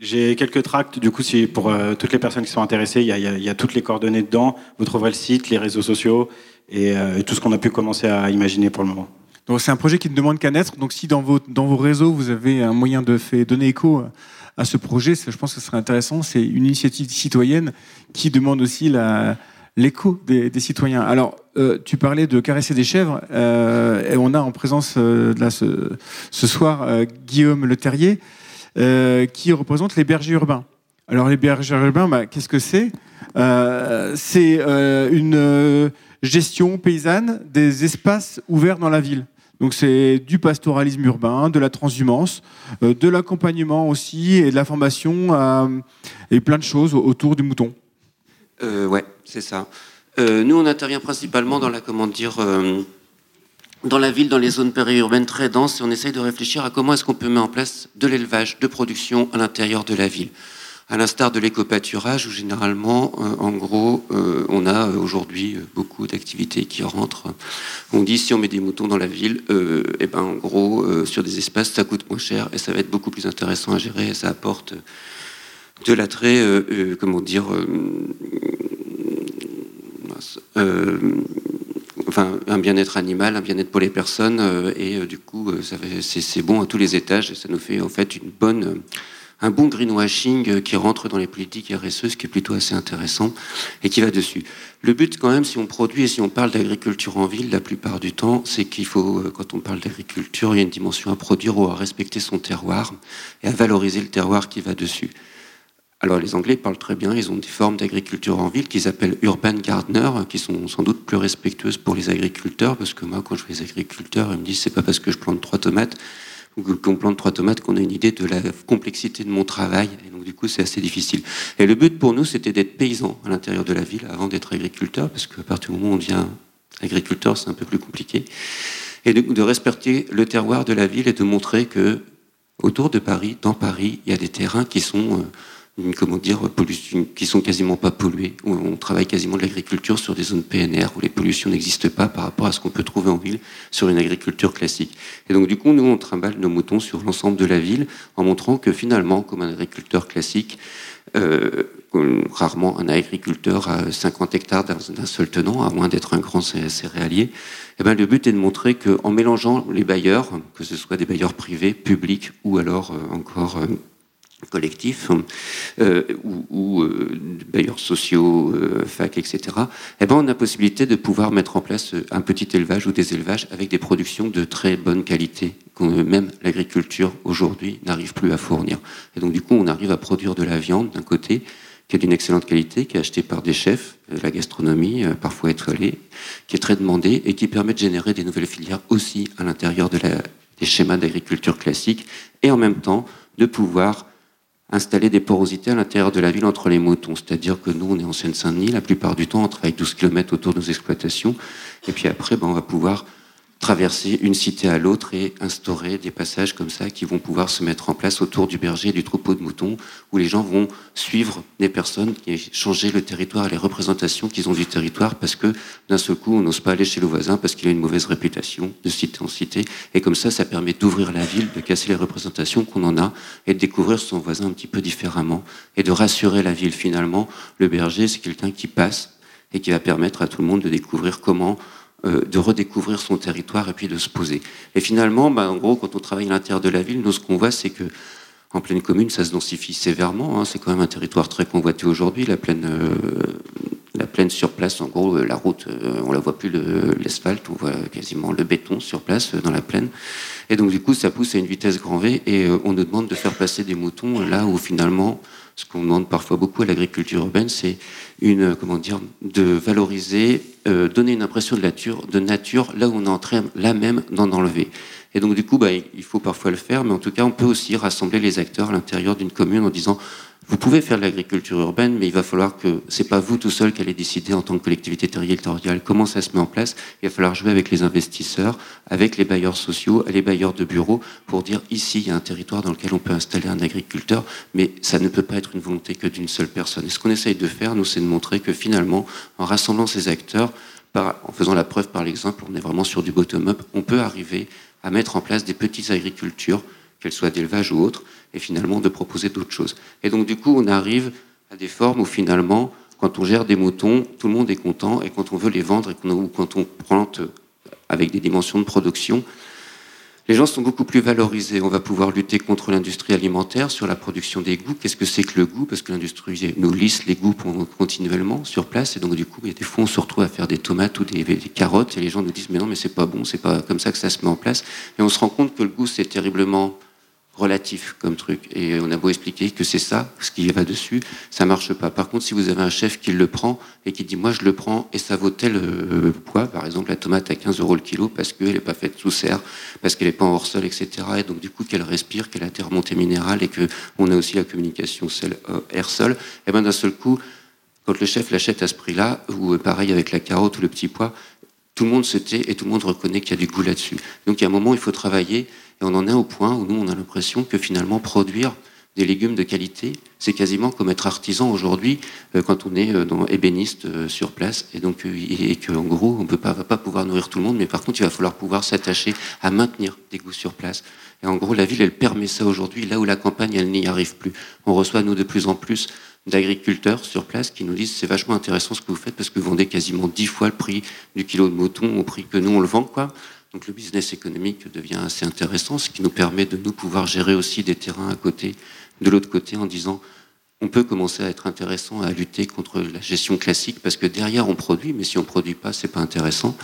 J'ai quelques tracts, du coup, pour toutes les personnes qui sont intéressées, il y, a, il y, a, toutes les coordonnées dedans. Vous trouverez le site, les réseaux sociaux et tout ce qu'on a pu commencer à imaginer pour le moment. Donc c'est un projet qui ne demande qu'à naître. Donc si dans vos, dans vos réseaux, vous avez un moyen de faire, donner écho à ce projet, je pense que ce serait intéressant. C'est une initiative citoyenne qui demande aussi l'écho des, citoyens. Alors, euh, tu parlais de caresser des chèvres, euh, et on a en présence euh, ce, soir Guillaume Le Terrier. euh, qui représente les bergers urbains. Alors les bergers urbains, bah, qu'est-ce que c'est? Euh, C'est euh, une gestion paysanne des espaces ouverts dans la ville. Donc c'est du pastoralisme urbain, de la transhumance, de l'accompagnement aussi et de la formation et plein de choses autour du mouton. Euh, ouais, c'est ça. nous, on intervient principalement dans la comment dire dans la ville, dans les zones périurbaines très denses, et on essaye de réfléchir à comment est-ce qu'on peut mettre en place de l'élevage, de production à l'intérieur de la ville. À l'instar de l'éco-pâturage, où généralement, euh, en gros, euh, on a euh, aujourd'hui beaucoup d'activités qui rentrent. On dit si on met des moutons dans la ville, et eh ben en gros, sur des espaces, ça coûte moins cher et ça va être beaucoup plus intéressant à gérer. Ça apporte de l'attrait, comment dire, enfin, un bien-être animal, un bien-être pour les personnes, et du coup, c'est bon à tous les étages, et ça nous fait en fait une bonne, un bon greenwashing qui rentre dans les politiques RSE, ce qui est plutôt assez intéressant, et qui va dessus. Le but, quand même, si on produit et si on parle d'agriculture en ville, la plupart du temps, c'est qu'il faut, quand on parle d'agriculture, il y a une dimension à produire ou à respecter son terroir et à valoriser le terroir qui va dessus. Alors les Anglais parlent très bien, ils ont des formes d'agriculture en ville qu'ils appellent urban gardener, qui sont sans doute plus respectueuses pour les agriculteurs, parce que moi quand je fais les agriculteurs, ils me disent c'est pas parce que je plante trois tomates qu'on plante trois tomates qu'on a une idée de la complexité de mon travail, et donc du coup c'est assez difficile. Et le but pour nous c'était d'être paysans à l'intérieur de la ville avant d'être agriculteur, parce qu'à partir du moment où on devient agriculteur c'est un peu plus compliqué, et de, de respecter le terroir de la ville et de montrer que autour de Paris, dans Paris, il y a des terrains qui sont... Euh, comment dire, qui sont quasiment pas polluées, où on travaille quasiment de l'agriculture sur des zones PNR, où les pollutions n'existent pas par rapport à ce qu'on peut trouver en ville sur une agriculture classique. Et donc du coup, nous, on trimballe nos moutons sur l'ensemble de la ville, en montrant que finalement, comme un agriculteur classique, euh, rarement un agriculteur à 50 hectares d'un seul tenant, à moins d'être un grand céréalier, eh ben, le but est de montrer qu'en mélangeant les bailleurs, que ce soit des bailleurs privés, publics ou alors euh, encore euh, collectifs euh, ou, ou euh, bailleurs sociaux, euh, fac, etc., eh ben, on a possibilité de pouvoir mettre en place un petit élevage ou des élevages avec des productions de très bonne qualité, que même l'agriculture aujourd'hui n'arrive plus à fournir. Et donc du coup, on arrive à produire de la viande d'un côté qui est d'une excellente qualité, qui est achetée par des chefs de la gastronomie, parfois étoilée, qui est très demandée et qui permet de générer des nouvelles filières aussi à l'intérieur de des schémas d'agriculture classique et en même temps de pouvoir installer des porosités à l'intérieur de la ville entre les moutons. C'est-à-dire que nous, on est en Seine-Saint-Denis, la plupart du temps, on travaille 12 km autour de nos exploitations, et puis après, ben, on va pouvoir traverser une cité à l'autre et instaurer des passages comme ça qui vont pouvoir se mettre en place autour du berger et du troupeau de moutons, où les gens vont suivre des personnes qui changer le territoire et les représentations qu'ils ont du territoire, parce que d'un seul coup, on n'ose pas aller chez le voisin parce qu'il a une mauvaise réputation de cité en cité. Et comme ça, ça permet d'ouvrir la ville, de casser les représentations qu'on en a et de découvrir son voisin un petit peu différemment et de rassurer la ville finalement. Le berger, c'est quelqu'un qui passe et qui va permettre à tout le monde de découvrir comment euh, de redécouvrir son territoire et puis de se poser. Et finalement, bah, en gros, quand on travaille à l'intérieur de la ville, nous, ce qu'on voit, c'est que en pleine commune, ça se densifie sévèrement. Hein. C'est quand même un territoire très convoité aujourd'hui. La plaine, euh, la plaine sur place, en gros, euh, la route, on la voit plus l'asphalte, on voit quasiment le béton sur place dans la plaine. Et donc, du coup, ça pousse à une vitesse grand V et on nous demande de faire passer des moutons là où finalement, ce qu'on demande parfois beaucoup à l'agriculture urbaine, c'est une, comment dire, de valoriser, euh, donner une impression de nature, de nature là où on est en train, là même, d'en enlever. Et donc, du coup, bah, il faut parfois le faire, mais en tout cas, on peut aussi rassembler les acteurs à l'intérieur d'une commune en disant vous pouvez faire de l'agriculture urbaine, mais il va falloir que c'est pas vous tout seul qui allez décider en tant que collectivité territoriale comment ça se met en place. Il va falloir jouer avec les investisseurs, avec les bailleurs sociaux, les bailleurs de bureaux pour dire ici il y a un territoire dans lequel on peut installer un agriculteur, mais ça ne peut pas être une volonté que d'une seule personne. Et ce qu'on essaye de faire, nous, c'est de montrer que finalement, en rassemblant ces acteurs, en faisant la preuve par l'exemple, on est vraiment sur du bottom-up, on peut arriver à mettre en place des petites agricultures, qu'elles soient d'élevage ou autres, et finalement de proposer d'autres choses. Et donc du coup, on arrive à des formes où finalement, quand on gère des moutons, tout le monde est content, et quand on veut les vendre, et quand on plante avec des dimensions de production, les gens sont beaucoup plus valorisés. On va pouvoir lutter contre l'industrie alimentaire sur la production des goûts. Qu'est-ce que c'est que le goût? Parce que l'industrie nous lisse les goûts continuellement sur place. Et donc, du coup, il y a des fois, on se retrouve à faire des tomates ou des, des, carottes. Et les gens nous disent, mais non, mais c'est pas bon, c'est pas comme ça que ça se met en place. Et on se rend compte que le goût, c'est terriblement relatif comme truc. Et on a beau expliquer que c'est ça, ce qui va dessus, ça marche pas. Par contre, si vous avez un chef qui le prend et qui dit moi je le prends et ça vaut tel euh, poids, par exemple la tomate à 15 euros le kilo parce qu'elle n'est pas faite sous serre, parce qu'elle n'est pas en hors sol, etc. Et donc du coup qu'elle respire, qu'elle a des remontées minérales et qu'on a aussi la communication euh, air-sol, et ben d'un seul coup, quand le chef l'achète à ce prix-là, ou euh, pareil avec la carotte ou le petit pois, tout le monde se tait et tout le monde reconnaît qu'il y a du goût là-dessus. Donc il y a un moment, il faut travailler et on en est au point où nous, on a l'impression que finalement, produire des légumes de qualité, c'est quasiment comme être artisan aujourd'hui euh, quand on est euh, ébéniste euh, sur place. Et donc, et, qu'en gros, on ne va pas pouvoir nourrir tout le monde, mais par contre, il va falloir pouvoir s'attacher à maintenir des goûts sur place. Et en gros, la ville, elle permet ça aujourd'hui, là où la campagne, elle n'y arrive plus. On reçoit, nous, de plus en plus d'agriculteurs sur place qui nous disent c'est vachement intéressant ce que vous faites parce que vous vendez quasiment dix fois le prix du kilo de mouton au prix que nous on le vend quoi. Donc le business économique devient assez intéressant, ce qui nous permet de nous pouvoir gérer aussi des terrains à côté, de l'autre côté, en disant on peut commencer à être intéressant à lutter contre la gestion classique parce que derrière on produit, mais si on produit pas, c'est pas intéressant.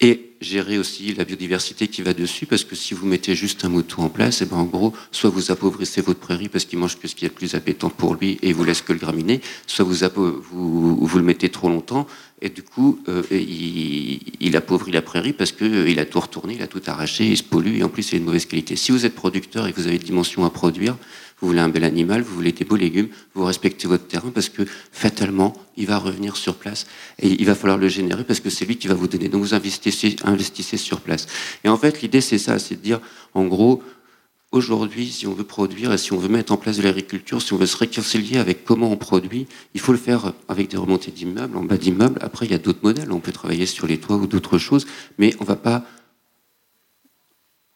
Et gérer aussi la biodiversité qui va dessus parce que si vous mettez juste un mouton en place, et eh ben en gros, soit vous appauvrissez votre prairie parce qu'il mange que ce qui est le plus appétant pour lui et il vous laisse que le graminé, soit vous, vous, vous le mettez trop longtemps et du coup, euh, il, il, appauvrit la prairie parce qu'il euh, a tout retourné, il a tout arraché, il se pollue et en plus c'est une mauvaise qualité. Si vous êtes producteur et que vous avez une dimension à produire, vous voulez un bel animal, vous voulez des beaux légumes, vous respectez votre terrain parce que fatalement, il va revenir sur place et il va falloir le générer parce que c'est lui qui va vous donner. Donc vous investissez, investissez sur place. Et en fait, l'idée c'est ça, c'est de dire, en gros, aujourd'hui, si on veut produire et si on veut mettre en place de l'agriculture, si on veut se réconcilier avec comment on produit, il faut le faire avec des remontées d'immeubles, en bas d'immeubles. Après, il y a d'autres modèles. On peut travailler sur les toits ou d'autres choses, mais on ne va pas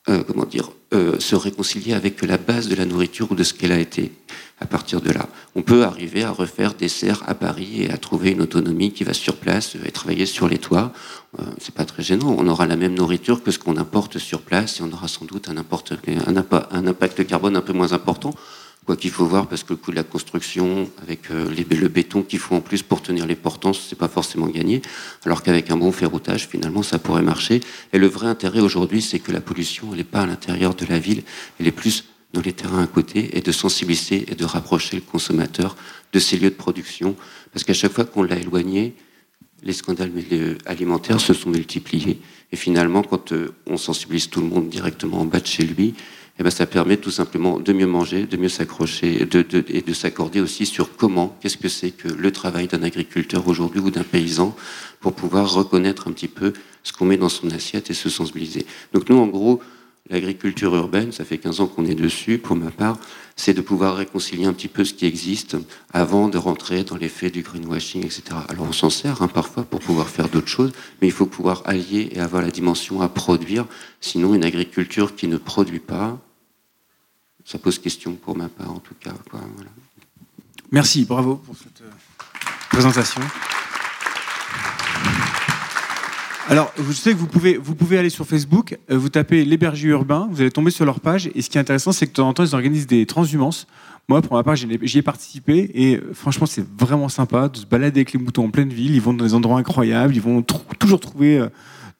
euh, comment dire, euh, se réconcilier avec la base de la nourriture ou de ce qu'elle a été. À partir de là, on peut arriver à refaire des serres à Paris et à trouver une autonomie qui va sur place et travailler sur les toits. Euh, c'est pas très gênant. On aura la même nourriture que ce qu'on importe sur place et on aura sans doute un, un impact carbone un peu moins important. Quoi qu'il faut voir, parce que le coût de la construction, avec euh, le béton qu'il faut en plus pour tenir les portants, c'est pas forcément gagné. Alors qu'avec un bon ferroutage, finalement, ça pourrait marcher. Et le vrai intérêt aujourd'hui, c'est que la pollution, elle n'est pas à l'intérieur de la ville, elle est plus dans les terrains à côté, et de sensibiliser et de rapprocher le consommateur de ces lieux de production. Parce qu'à chaque fois qu'on l'a éloigné, les scandales alimentaires se sont multipliés. Et finalement, quand euh, on sensibilise tout le monde directement en bas de chez lui, eh ben, ça permet tout simplement de mieux manger, de mieux s'accrocher et de s'accorder aussi sur comment, qu'est-ce que c'est que le travail d'un agriculteur aujourd'hui ou d'un paysan pour pouvoir reconnaître un petit peu ce qu'on met dans son assiette et se sensibiliser. Donc nous, en gros, l'agriculture urbaine, ça fait 15 ans qu'on est dessus, pour ma part, c'est de pouvoir réconcilier un petit peu ce qui existe avant de rentrer dans l'effet du greenwashing, etc. Alors on s'en sert hein, parfois pour pouvoir faire d'autres choses, mais il faut pouvoir allier et avoir la dimension à produire. Sinon, une agriculture qui ne produit pas, ça pose question pour ma part en tout cas. Merci, bravo pour cette euh, présentation. Alors, je sais que vous pouvez, vous pouvez aller sur Facebook, euh, vous tapez les bergers urbains, vous allez tomber sur leur page. Et ce qui est intéressant, c'est que de temps en temps, ils organisent des transhumances. Moi, pour ma part, j'y ai participé et euh, franchement, c'est vraiment sympa de se balader avec les moutons en pleine ville. Ils vont dans des endroits incroyables, ils vont toujours trouver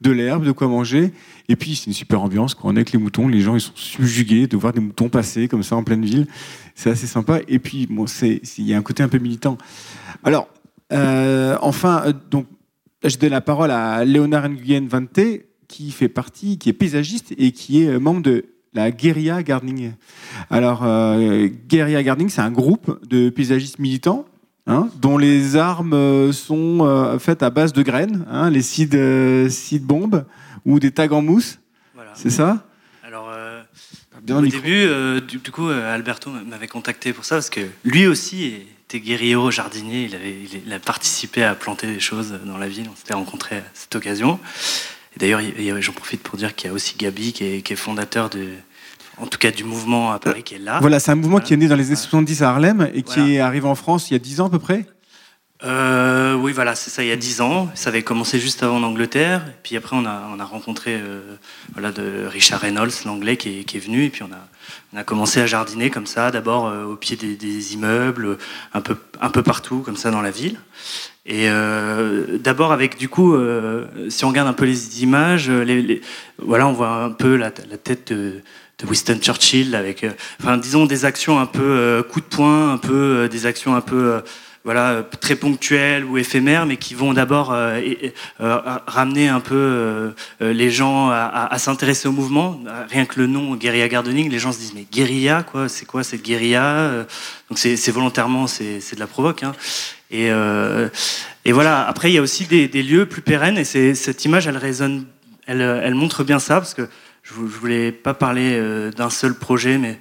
de l'herbe, de quoi manger. Et puis, c'est une super ambiance. Quand on est avec les moutons, les gens ils sont subjugués de voir des moutons passer comme ça en pleine ville. C'est assez sympa. Et puis, bon, il y a un côté un peu militant. Alors, euh, enfin, euh, donc, je donne la parole à Léonard Nguyen Vante, qui fait partie, qui est paysagiste et qui est euh, membre de la Guerilla Gardening. Alors, Guerilla Gardening, c'est un groupe de paysagistes militants Hein, dont les armes sont faites à base de graines, hein, les seed, bombes ou des tags en mousse. C'est ça? Alors, euh, au début, euh, du, coup, euh, Alberto m'avait contacté pour ça parce que lui aussi était guerriero jardinier. Il, avait, il, a participé à planter des choses dans la ville. On s'était rencontrés à cette occasion. Et d'ailleurs, j'en profite pour dire qu'il y a aussi Gabi qui est, fondateur de, en tout cas du mouvement à Paris qui est là. Voilà, c'est un mouvement qui est né dans les années 70 à Harlem et qui est arrivé en France il y a 10 ans à peu près euh, oui, voilà, c'est ça, il y a dix ans. Ça avait commencé juste avant en Angleterre. Et puis après, on a, on a rencontré euh, voilà, de Richard Reynolds, l'anglais, qui est, qui est, venu. Et puis on a, on a commencé à jardiner comme ça, d'abord euh, au pied des, des, immeubles, un peu, un peu partout, comme ça, dans la ville. Et euh, d'abord avec, du coup, si on regarde un peu les images, les, les, voilà, on voit un peu la, la tête de Winston Churchill, avec, enfin, disons des actions un peu coup de poing, un peu des actions un peu voilà, très ponctuelles ou éphémères, mais qui vont d'abord euh, euh, ramener un peu euh, les gens à, s'intéresser au mouvement. Rien que le nom guérilla gardening, les gens se disent mais guérilla quoi, c'est quoi cette guérilla Donc c'est volontairement, c'est de la provoque. Hein. Et, voilà. Après, il y a aussi des, lieux plus pérennes, et cette image, elle résonne, elle montre bien ça, parce que je, ne voulais pas parler d'un seul projet, mais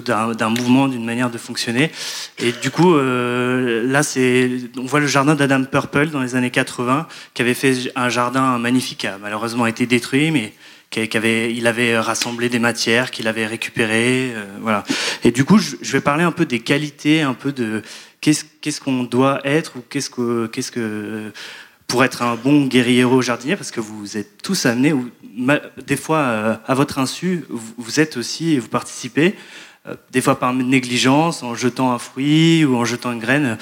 d'un mouvement, d'une manière de fonctionner. Et du coup, euh, là, on voit le jardin d'Adam Purple dans les années 80, qui avait fait un jardin magnifique, qui a malheureusement été détruit, mais qui avait, il avait rassemblé des matières qu'il avait récupérées, euh, voilà. Et du coup, je, vais parler un peu des qualités, un peu de qu'est-ce qu'on doit être ou qu'est-ce que que pour être un bon guerriero jardinier, parce que vous êtes tous amenés, ou, des fois euh, à votre insu, vous, êtes aussi et vous participez euh, des fois par négligence, en jetant un fruit ou en jetant une graine.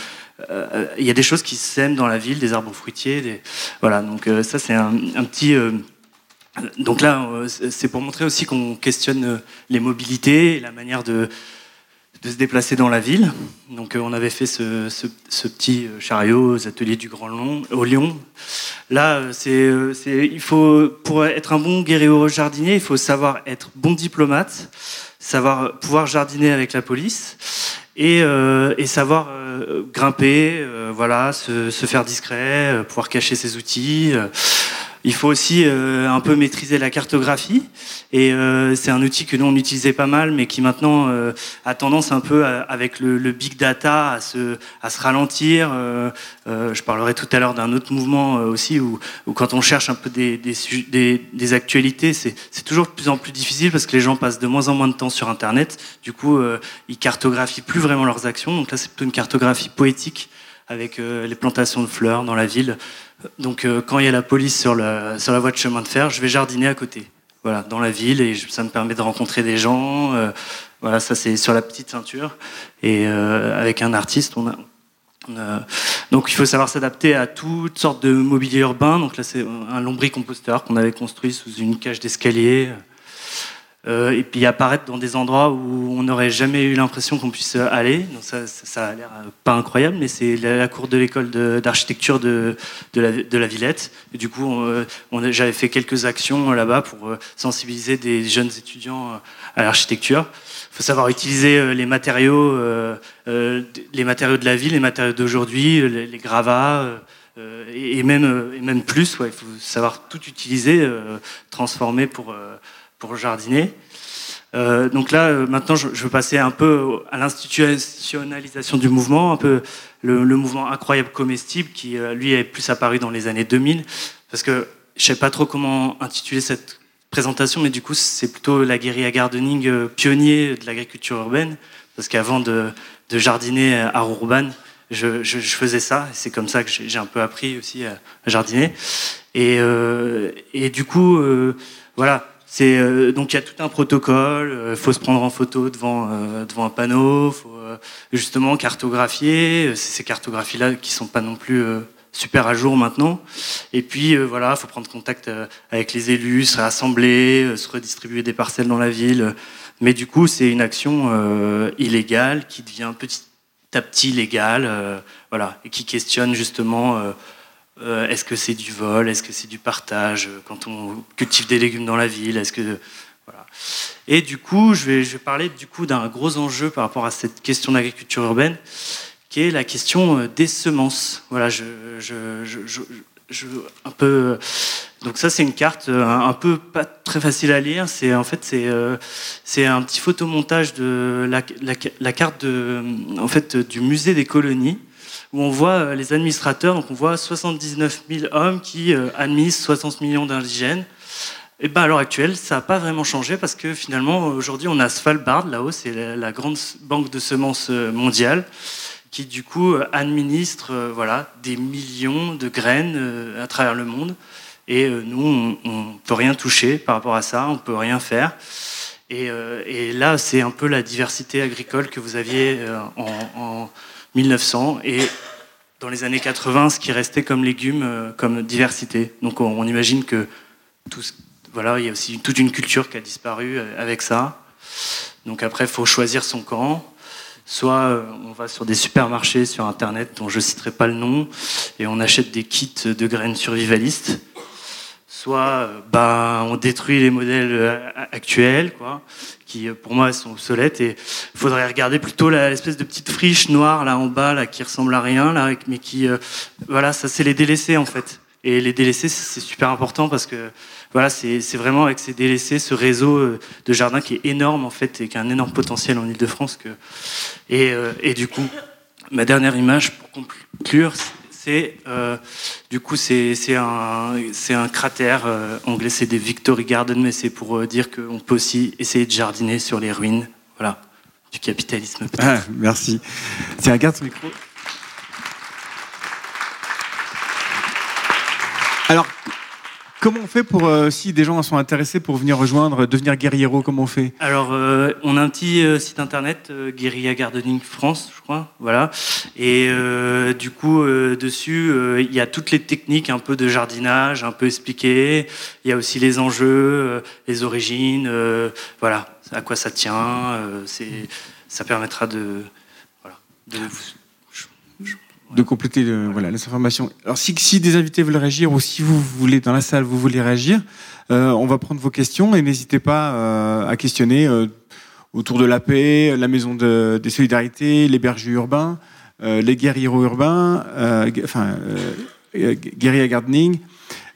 Euh, il y a des choses qui sèment dans la ville, des arbres fruitiers. Des... Voilà, donc ça c'est un, petit. Donc là, c'est pour montrer aussi qu'on questionne les mobilités et la manière de, de se déplacer dans la ville. Donc on avait fait ce, ce, petit chariot aux ateliers du Grand Long, au Lyon. Là, c'est, il faut, pour être un bon guerrier jardinier, il faut savoir être bon diplomate, savoir pouvoir jardiner avec la police et, euh, et savoir euh, grimper, euh, voilà, se, se, faire discret, pouvoir cacher ses outils. Il faut aussi euh, un peu maîtriser la cartographie. Et euh, c'est un outil que nous, on utilisait pas mal, mais qui maintenant euh, a tendance un peu, avec le, le, big data, à se, à se ralentir. je parlerai tout à l'heure d'un autre mouvement aussi, où, où, quand on cherche un peu des, des, des, des actualités, c'est toujours de plus en plus difficile parce que les gens passent de moins en moins de temps sur Internet. Du coup, ils cartographient plus vraiment leurs actions. Donc là, c'est plutôt une cartographie poétique avec les plantations de fleurs dans la ville. Donc euh, quand il y a la police sur la, voie de chemin de fer, je vais jardiner à côté, voilà, dans la ville, et ça me permet de rencontrer des gens. Euh, voilà, ça c'est sur la petite ceinture. Et euh, avec un artiste, donc il faut savoir s'adapter à toutes sortes de mobilier urbain. Donc là c'est un lombricomposteur qu'on avait construit sous une cage d'escalier. Euh, et puis apparaître dans des endroits où on n'aurait jamais eu l'impression qu'on puisse aller. Donc ça, ça, a l'air euh, pas incroyable, mais c'est la, cour de l'école d'architecture de, de, la, Villette. Et du coup, on, j'avais fait quelques actions là-bas pour euh, sensibiliser des jeunes étudiants à l'architecture. Il faut savoir utiliser les matériaux, les matériaux de la ville, les matériaux d'aujourd'hui, les, gravats. et, même, et même plus, il faut savoir tout utiliser, transformer pour, pour jardiner. Euh, donc là, euh, maintenant, je, veux passer un peu à l'institutionnalisation du mouvement, un peu le, mouvement incroyable comestible qui, euh, lui, est plus apparu dans les années 2000, parce que je sais pas trop comment intituler cette présentation, mais du coup, c'est plutôt la guérilla gardening pionnier de l'agriculture urbaine, parce qu'avant de, jardiner à Rourban, je, faisais ça, c'est comme ça que j'ai un peu appris aussi à, jardiner. Et, et du coup, voilà, euh, donc il y a tout un protocole. Il euh, faut se prendre en photo devant euh, devant un panneau. Faut justement cartographier. Ces cartographies-là qui sont pas non plus super à jour maintenant. Et puis voilà, faut prendre contact avec les élus, se rassembler, se redistribuer des parcelles dans la ville. Mais du coup, c'est une action illégale qui devient petit à petit légale, voilà, et qui questionne justement euh, est-ce que c'est du vol? Est-ce que c'est du partage euh, quand on cultive des légumes dans la ville? Est-ce que voilà. Et du coup, je vais, je vais parler du coup d'un gros enjeu par rapport à cette question d'agriculture urbaine, qui est la question euh, des semences. Voilà, je, je, je, un peu. Donc ça, c'est une carte un, peu pas très facile à lire. C'est en fait c'est c'est un petit photomontage de la, la, la, carte de en fait du musée des colonies où on voit euh, les administrateurs, donc on voit 79 000 hommes qui euh, administrent 60 millions d'indigènes. Et ben à l'heure actuelle, ça n'a pas vraiment changé parce que finalement, aujourd'hui, on a Svalbard, là-haut, c'est la grande banque de semences euh, mondiale, qui du coup administre voilà, des millions de graines à travers le monde. Et nous, on ne peut rien toucher par rapport à ça, on ne peut rien faire. Et, là, c'est un peu la diversité agricole que vous aviez en 1900 et dans les années 80 ce qui restait comme légumes, euh, comme diversité. Donc on, imagine que voilà, il y a aussi toute une culture qui a disparu euh, avec ça. Donc après, il faut choisir son camp. Soit euh, on va sur des supermarchés sur Internet dont je ne citerai pas le nom et on achète des kits de graines survivalistes. Soit euh, bah, on détruit les modèles euh, actuels, quoi, qui pour moi sont obsolètes. Et il faudrait regarder plutôt l'espèce de petite friche noire là en bas, là, qui ressemble à rien, là, mais qui, voilà, ça c'est les délaissés en fait. Et les délaissés, c'est super important parce que voilà, c'est vraiment avec ces délaissés, ce réseau euh, de jardins qui est énorme en fait et qui a un énorme potentiel en Ile-de-France. Et, euh, et, du coup, ma dernière image pour conclure, euh, du coup c'est un, cratère anglais, c'est des Victory Gardens, mais c'est pour dire qu'on peut aussi essayer de jardiner sur les ruines, du capitalisme. Ah, merci. Tiens, garde ton micro. Alors, Comment on fait pour, euh, si des gens sont intéressés pour venir rejoindre, devenir guerriero, comment on fait? Alors, euh, on a un petit euh, site internet, Guerilla Gardening France, je crois, voilà. Et du coup, dessus, il y a toutes les techniques un peu de jardinage, un peu expliquées. Il y a aussi les enjeux, les origines, voilà, à quoi ça tient. ça permettra de, de de compléter voilà, les informations. Alors si, des invités veulent réagir ou si vous voulez dans la salle vous voulez réagir, euh, on va prendre vos questions et n'hésitez pas euh, à questionner euh, autour de la paix, la maison de, des solidarités, les bergers urbains, les guerriers urbains, enfin guerriers gardening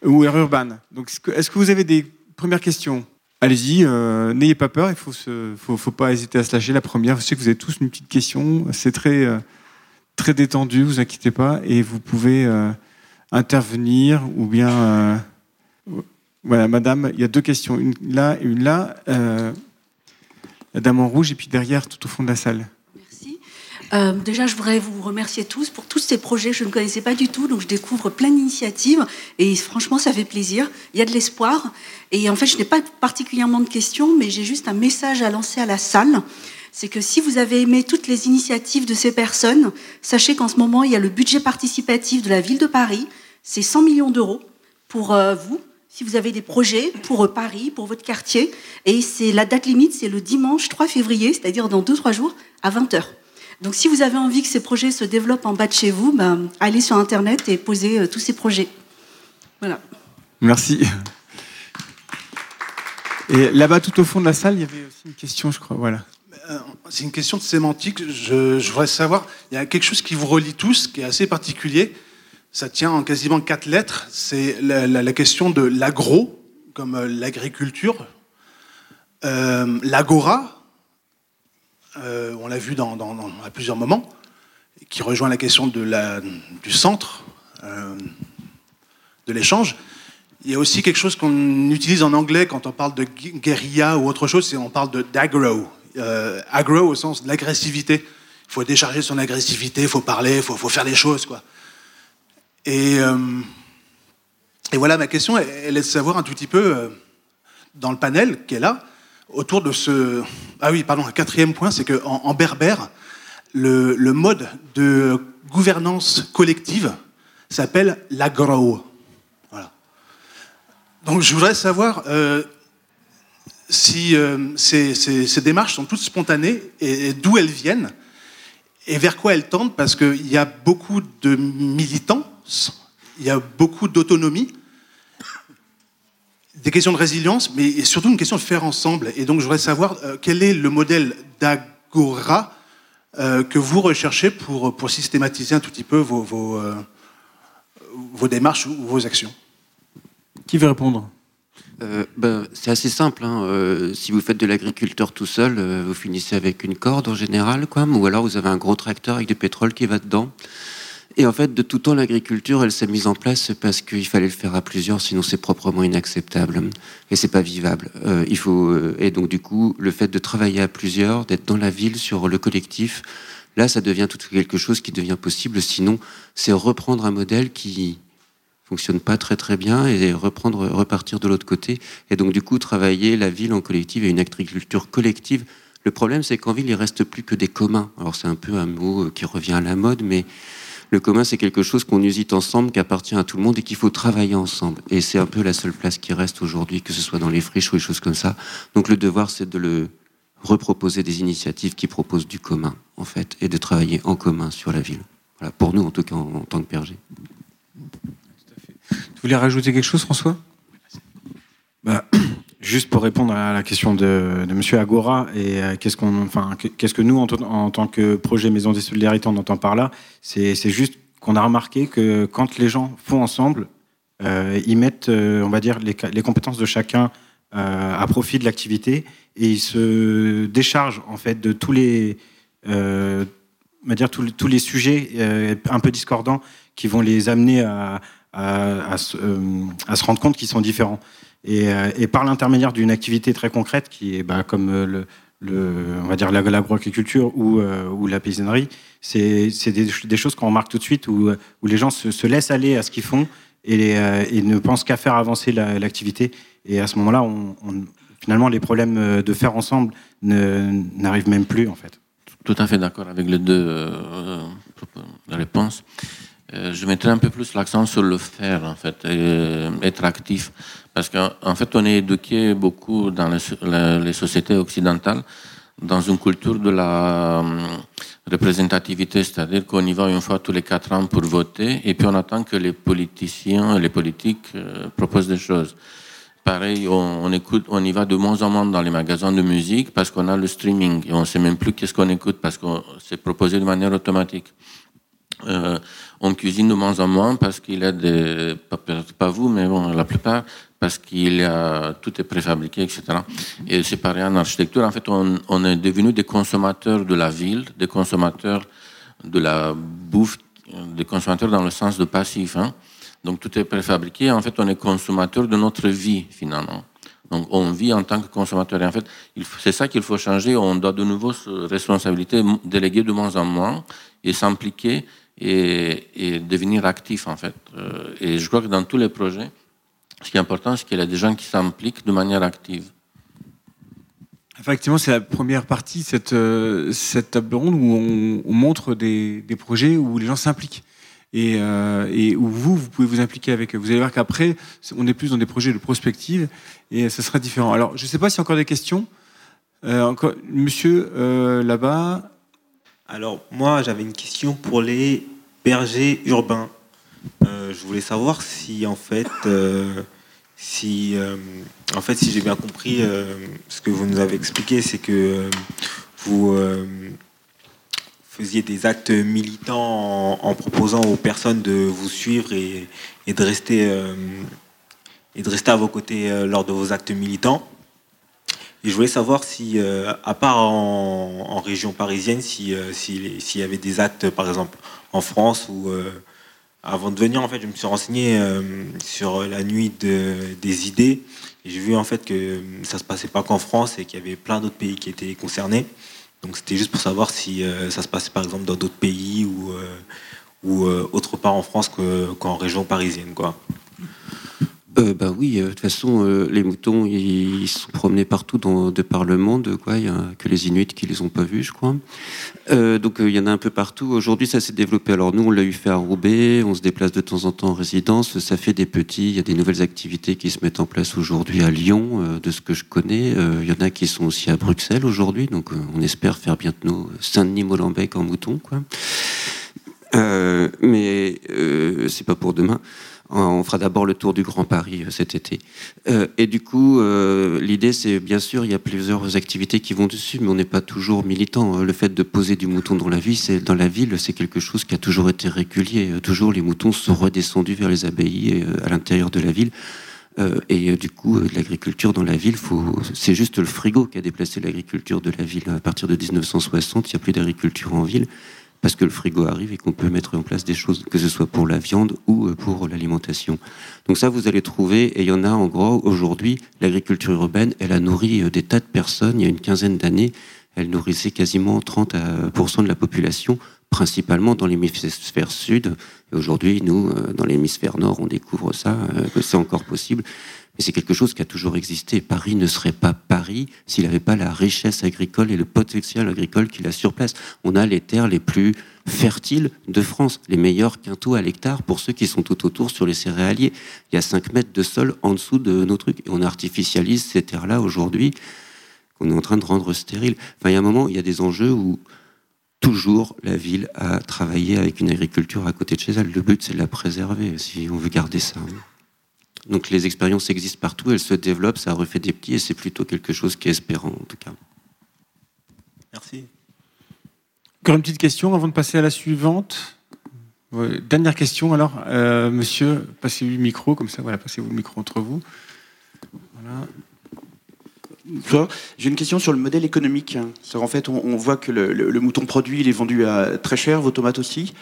ou air. Donc est-ce que vous avez des premières questions? Allez-y, n'ayez pas peur, il faut, faut, faut pas hésiter à se lâcher. La première, je sais que vous avez tous une petite question, c'est très très détendu, vous inquiétez pas, et vous pouvez euh, intervenir ou bien. Euh, voilà, madame, il y a deux questions, une là et une là. Euh, la dame en rouge, et puis derrière, tout au fond de la salle. Merci. déjà, je voudrais vous remercier tous pour tous ces projets je ne connaissais pas du tout, donc je découvre plein d'initiatives, et franchement, ça fait plaisir. Il y a de l'espoir. Et en fait, je n'ai pas particulièrement de questions, mais j'ai juste un message à lancer à la salle c'est que si vous avez aimé toutes les initiatives de ces personnes, sachez qu'en ce moment, il y a le budget participatif de la ville de Paris. C'est 100 millions d'euros pour euh, vous, si vous avez des projets pour euh, Paris, pour votre quartier. Et c'est la date limite, c'est le dimanche 3 février, c'est-à-dire dans 2-3 jours, à 20h. Donc si vous avez envie que ces projets se développent en bas de chez vous, ben, allez sur Internet et posez euh, tous ces projets. Voilà. Merci. Et là-bas, tout au fond de la salle, il y avait aussi une question, je crois. Voilà. Euh, c'est une question de sémantique. Je, voudrais savoir, il y a quelque chose qui vous relie tous, qui est assez particulier. Ça tient en quasiment quatre lettres. C'est la, question de l'agro, comme euh, l'agriculture. Euh, L'agora, on l'a vu à plusieurs moments, qui rejoint la question de du centre, de l'échange. Il y a aussi quelque chose qu'on utilise en anglais quand on parle de guérilla ou autre chose, c'est on parle d'agro, euh, agro au sens de l'agressivité. Il faut décharger son agressivité, il faut parler, il faut, faire les choses. Quoi. Et, euh, et voilà, ma question, elle, est de savoir un tout petit peu, euh, dans le panel qui est là, autour de ce... Ah oui, pardon, un quatrième point, c'est qu'en en, berbère, le, le, mode de gouvernance collective s'appelle l'agro. Voilà. Donc je voudrais savoir, si euh, ces, démarches sont toutes spontanées et, d'où elles viennent et vers quoi elles tendent, parce qu'il y a beaucoup de militants, il y a beaucoup d'autonomie, des questions de résilience, mais surtout une question de faire ensemble. Et donc je voudrais savoir euh, quel est le modèle d'agora euh, que vous recherchez pour, pour systématiser un tout petit peu vos, vos, vos démarches ou vos actions? Qui veut répondre? Euh, ben, c'est assez simple. Hein. Euh, si vous faites de l'agriculteur tout seul, euh, vous finissez avec une corde en général, quoi, ou alors vous avez un gros tracteur avec du pétrole qui va dedans. Et en fait, de tout temps, l'agriculture, elle s'est mise en place parce qu'il fallait le faire à plusieurs, sinon c'est proprement inacceptable et c'est pas vivable. il faut et donc du coup, le fait de travailler à plusieurs, d'être dans la ville sur le collectif, là, ça devient tout quelque chose qui devient possible. Sinon, c'est reprendre un modèle qui fonctionne pas très très bien et reprendre, repartir de l'autre côté. Et donc du coup, travailler la ville en collective et une agriculture collective. Le problème, c'est qu'en ville, il reste plus que des communs. Alors c'est un peu un mot euh, qui revient à la mode, mais le commun, c'est quelque chose qu'on usite ensemble, qui appartient à tout le monde et qu'il faut travailler ensemble. Et c'est un peu la seule place qui reste aujourd'hui, que ce soit dans les friches ou les choses comme ça. Donc le devoir, c'est de le reproposer des initiatives qui proposent du commun, en fait, et de travailler en commun sur la ville. Voilà, pour nous, en tout cas, en, tant que PRG. Tu voulais rajouter quelque chose, François? Bah, [clears throat] Juste pour répondre à la question de, de Monsieur Agora et euh, qu'est-ce qu'on, enfin, qu'est-ce que nous, en, tant que projet Maison des Solidarités, on entend par là, c'est juste qu'on a remarqué que quand les gens font ensemble, euh, ils mettent, euh, on va dire, les, compétences de chacun à profit de l'activité et ils se déchargent en fait de tous les, on va dire tous les sujets un peu discordants qui vont les amener à, à, à, se, rendre compte qu'ils sont différents. Euh, et, par l'intermédiaire d'une activité très concrète qui est bah, comme euh, le, on va dire l'agroagriculture ou, euh, ou la paysannerie, c'est des, des, choses qu'on remarque tout de suite où, où les gens se, laissent aller à ce qu'ils font et, ne pensent qu'à faire avancer l'activité. et à ce moment-là, finalement, les problèmes de faire ensemble n'arrivent même plus en fait. Tout à fait d'accord avec les deux réponses. Je mettrais un peu plus l'accent sur le faire, en fait, et être actif. Parce qu'en fait, on est éduqué beaucoup dans les, sociétés occidentales dans une culture de la hum, représentativité, c'est-à-dire qu'on y va une fois tous les quatre ans pour voter, et puis on attend que les politiciens les politiques euh, proposent des choses. Pareil, on, écoute, on y va de moins en moins dans les magasins de musique parce qu'on a le streaming et on ne sait même plus qu'est-ce qu'on écoute parce que c'est proposé de manière automatique. Euh, on cuisine de moins en moins parce qu'il y a des, pas, pas vous, mais bon, la plupart, parce qu'il y a, tout est préfabriqué, etc. Et c'est pareil en architecture. En fait, on, est devenu des consommateurs de la ville, des consommateurs de la bouffe, des consommateurs dans le sens de passif. Hein. Donc tout est préfabriqué. En fait, on est consommateur de notre vie, finalement. Donc on vit en tant que consommateur. Et en fait, c'est ça qu'il faut changer. On doit de nouveau se responsabilité déléguer de moins en moins et s'impliquer et, devenir actif, en fait. Euh, et je crois que dans tous les projets, ce qui est important, c'est qu'il y a des gens qui s'impliquent de manière active. Effectivement, c'est la première partie cette, euh, cette table ronde où on, montre des, projets où les gens s'impliquent. Et, euh, et, où vous, vous pouvez vous impliquer avec eux. Vous allez voir qu'après, on est plus dans des projets de prospective et ce sera différent. Alors, je ne sais pas s'il y a encore des questions. Monsieur, là-bas. Alors, moi, j'avais une question pour les bergers urbains. Euh, je voulais savoir si en fait, euh, si euh, en fait, si j'ai bien compris ce que vous nous avez expliqué, c'est que vous faisiez des actes militants en, proposant aux personnes de vous suivre et, de rester et de rester à vos côtés lors de vos actes militants. Et je voulais savoir si, à part en, région parisienne, s'il y avait des actes, par exemple, en France ou avant de venir, en fait, je me suis renseigné euh, sur la nuit des idées. J'ai vu en fait que ça se passait pas qu'en France et qu'il y avait plein d'autres pays qui étaient concernés. Donc c'était juste pour savoir si euh, ça se passait par exemple dans d'autres pays ou, euh, ou autre part en France qu'en région parisienne. Quoi euh, bah oui, euh, de toute façon, euh, les moutons, ils, sont promenés partout dans, de par le monde. Quoi. Il n'y a que les Inuits qui les ont pas vus, je crois. Euh, donc il y en a un peu partout. Aujourd'hui, ça s'est développé. Alors nous, on l'a eu fait à Roubaix. On se déplace de temps en temps en résidence. Ça fait des petits. Il y a des nouvelles activités qui se mettent en place aujourd'hui à Lyon, de ce que je connais. Il y en a qui sont aussi à Bruxelles aujourd'hui. Donc on espère faire bientôt Saint-Denis-Molenbeek en mouton. Quoi. mais c'est pas pour demain. On fera d'abord le tour du Grand Paris euh, cet été. Euh, et du coup, euh, l'idée, c'est bien sûr, il y a plusieurs activités qui vont dessus, mais on n'est pas toujours militant. Le fait de poser du mouton dans la c'est dans la ville, c'est quelque chose qui a toujours été régulier. Toujours, les moutons sont redescendus vers les abbayes à l'intérieur de la ville. et du coup, l'agriculture dans la ville, c'est juste le frigo qui a déplacé l'agriculture de la ville. À partir de 1960, il n'y a plus d'agriculture en ville parce que le frigo arrive et qu'on peut mettre en place des choses, que ce soit pour la viande ou euh, pour l'alimentation. Donc ça, vous allez trouver, et il y en a en gros aujourd'hui, l'agriculture urbaine, elle a nourri euh, des tas de personnes il y a une quinzaine d'années. Elle nourrissait quasiment 30% de la population, principalement dans l'hémisphère sud. Et aujourd'hui, nous, euh, dans l'hémisphère nord, on découvre ça, que c'est encore possible. Mais c'est quelque chose qui a toujours existé. Paris ne serait pas Paris s'il n'avait pas la richesse agricole et le potentiel agricole qu'il a sur place. On a les terres les plus fertiles de France, les meilleurs quintaux à l'hectare pour ceux qui sont tout autour sur les céréaliers. Il y a 5 mètres de sol en dessous de nos trucs. Et on artificialise ces terres-là aujourd'hui. qu'on est en train de rendre stérile. Enfin, il y a un moment, il y a des enjeux où toujours la ville a travaillé avec une agriculture à côté de chez elle. Le but, c'est de la préserver, si on veut garder ça. Donc les expériences existent partout, elles se développent, ça refait des petits, et c'est plutôt quelque chose qui est espérant, en tout cas. Merci. Encore une petite question avant de passer à la suivante. Ouais, dernière question alors, euh, monsieur, passez-vous le micro, comme ça, voilà, passez-vous le micro entre vous. Voilà. J'ai une question sur le modèle économique. En fait, on, on voit que le, le, le, mouton produit, il est vendu à très cher, vos tomates aussi.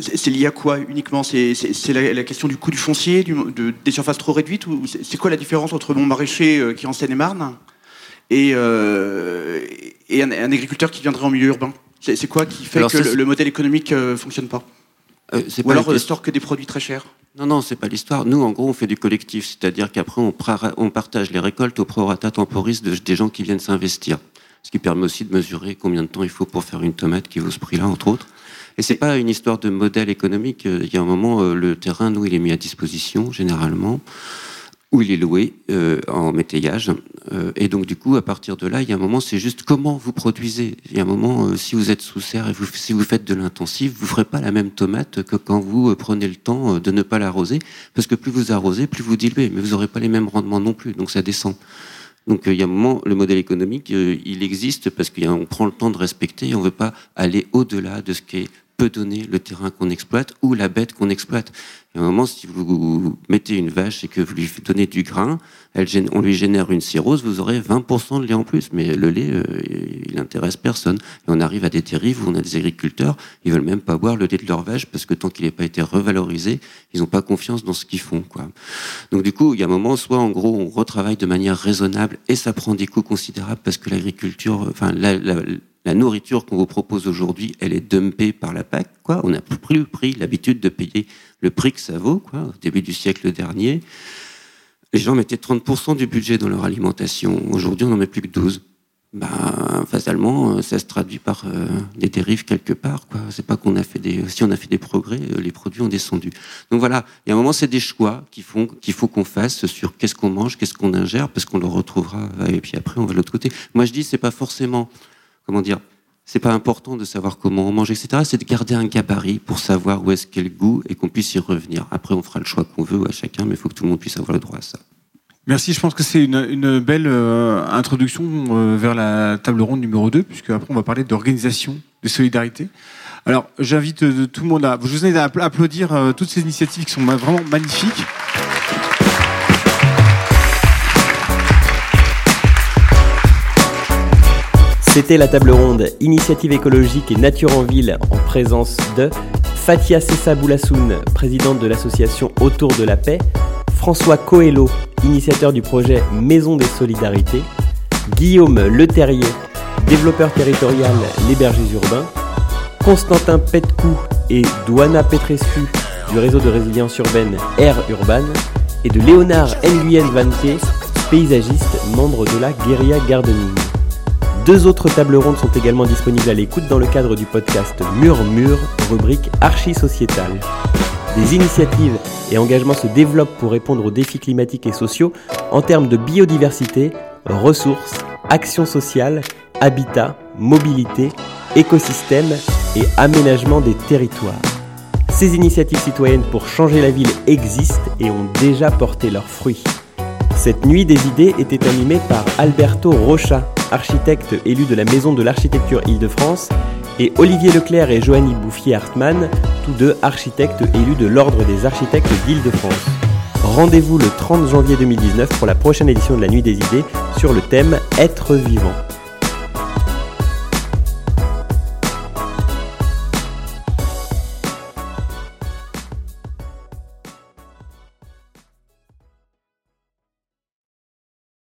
C'est lié à quoi uniquement? C'est la, la, question du coût du foncier, du, de, des surfaces trop réduites ou C'est quoi la différence entre mon maraîcher euh, qui est en Seine-et-Marne et, euh, et un, un, agriculteur qui viendrait en milieu urbain? C'est quoi qui fait alors, que le, le, modèle économique euh, fonctionne pas? Euh, Ou alors euh, store que des produits très chers? Non, non, c'est pas l'histoire. Nous, en gros, on fait du collectif, c'est-à-dire qu'après, on, on, partage les récoltes au prorata temporis de, des gens qui viennent s'investir. Ce qui permet aussi de mesurer combien de temps il faut pour faire une tomate qui vaut ce prix-là, entre autres. Et c'est pas une histoire de modèle économique. Il y a un moment, euh, le terrain, nous, il est mis à disposition, généralement où il est loué euh, en métayage. Euh, et donc, du coup, à partir de là, il y a un moment, c'est juste comment vous produisez. Il y a un moment, euh, si vous êtes sous serre et si vous faites de l'intensif, vous ferez pas la même tomate que quand vous euh, prenez le temps euh, de ne pas l'arroser, parce que plus vous arrosez, plus vous diluez, mais vous n'aurez pas les mêmes rendements non plus, donc ça descend. Donc il y a un moment, le modèle économique, il existe parce qu'on prend le temps de respecter et on ne veut pas aller au-delà de ce qui est peut donner le terrain qu'on exploite ou la bête qu'on exploite. Et à un moment, si vous mettez une vache et que vous lui donnez du grain, on lui génère une cirrhose, vous aurez 20% de lait en plus. Mais le lait, euh, il intéresse personne. Et on arrive à des dérives où on a des agriculteurs, ils veulent même pas boire le lait de leur vache parce que tant qu'il n'a pas été revalorisé, ils n'ont pas confiance dans ce qu'ils font. Quoi. Donc du coup, il y a un moment, soit en gros, on retravaille de manière raisonnable et ça prend des coûts considérables parce que l'agriculture, enfin, la, la, la nourriture qu'on vous propose aujourd'hui, elle est dumpée par la PAC. Quoi. On n'a plus pris l'habitude de payer le prix que ça vaut, quoi, au début du siècle dernier. Les gens mettaient 30% du budget dans leur alimentation. Aujourd'hui, on n'en met plus que 12. Ben, fatalement, ça se traduit par euh, des dérives quelque part. Quoi. C'est pas qu'on a fait des, si on a fait des progrès, euh, les produits ont descendu. Donc voilà, il y a un moment, c'est des choix qu'il faut qu'il faut qu'on fasse sur qu'est-ce qu'on mange, qu'est-ce qu'on ingère, parce qu'on le retrouvera. Et puis après, on va de l'autre côté. Moi, je dis, c'est pas forcément comment dire, c'est pas important de savoir comment on mange, etc. C'est de garder un gabarit pour savoir où est-ce qu'est le goût et qu'on puisse y revenir. Après, on fera le choix qu'on veut à chacun, mais il faut que tout le monde puisse avoir le droit à ça. Merci, je pense que c'est une, belle euh, introduction euh, vers la table ronde numéro 2, puisque après on va parler d'organisation, de solidarité. Alors, j'invite euh, tout le monde à, je vous invite à applaudir toutes ces initiatives qui sont vraiment magnifiques. C'était la table ronde Initiative écologique et nature en ville en présence de Fatia Sessa Boulassoun, présidente de l'association Autour de la paix, François Coelho, initiateur du projet Maison des Solidarités, Guillaume Leterrier, développeur territorial Les Bergers Urbains, Constantin Petcou et Douana Petrescu du réseau de résilience urbaine Air Urban, et de Léonard Nguyen Vante, paysagiste, membre de la Guérilla Gardening. Deux autres tables rondes sont également disponibles à l'écoute dans le cadre du podcast Murmure, rubrique archi-sociétale. Des initiatives et engagements se développent pour répondre aux défis climatiques et sociaux en termes de biodiversité, ressources, action sociale, habitat, mobilité, écosystème et aménagement des territoires. Ces initiatives citoyennes pour changer la ville existent et ont déjà porté leurs fruits. Cette nuit des idées était animée par Alberto Rocha, architecte élu de la Maison de l'Architecture Île-de-France, et Olivier Leclerc et Joanny Bouffier-Hartmann, tous deux architectes élus de l'Ordre des architectes d'Île-de-France. Rendez-vous le 30 janvier 2019 pour la prochaine édition de la Nuit des idées sur le thème Être vivant.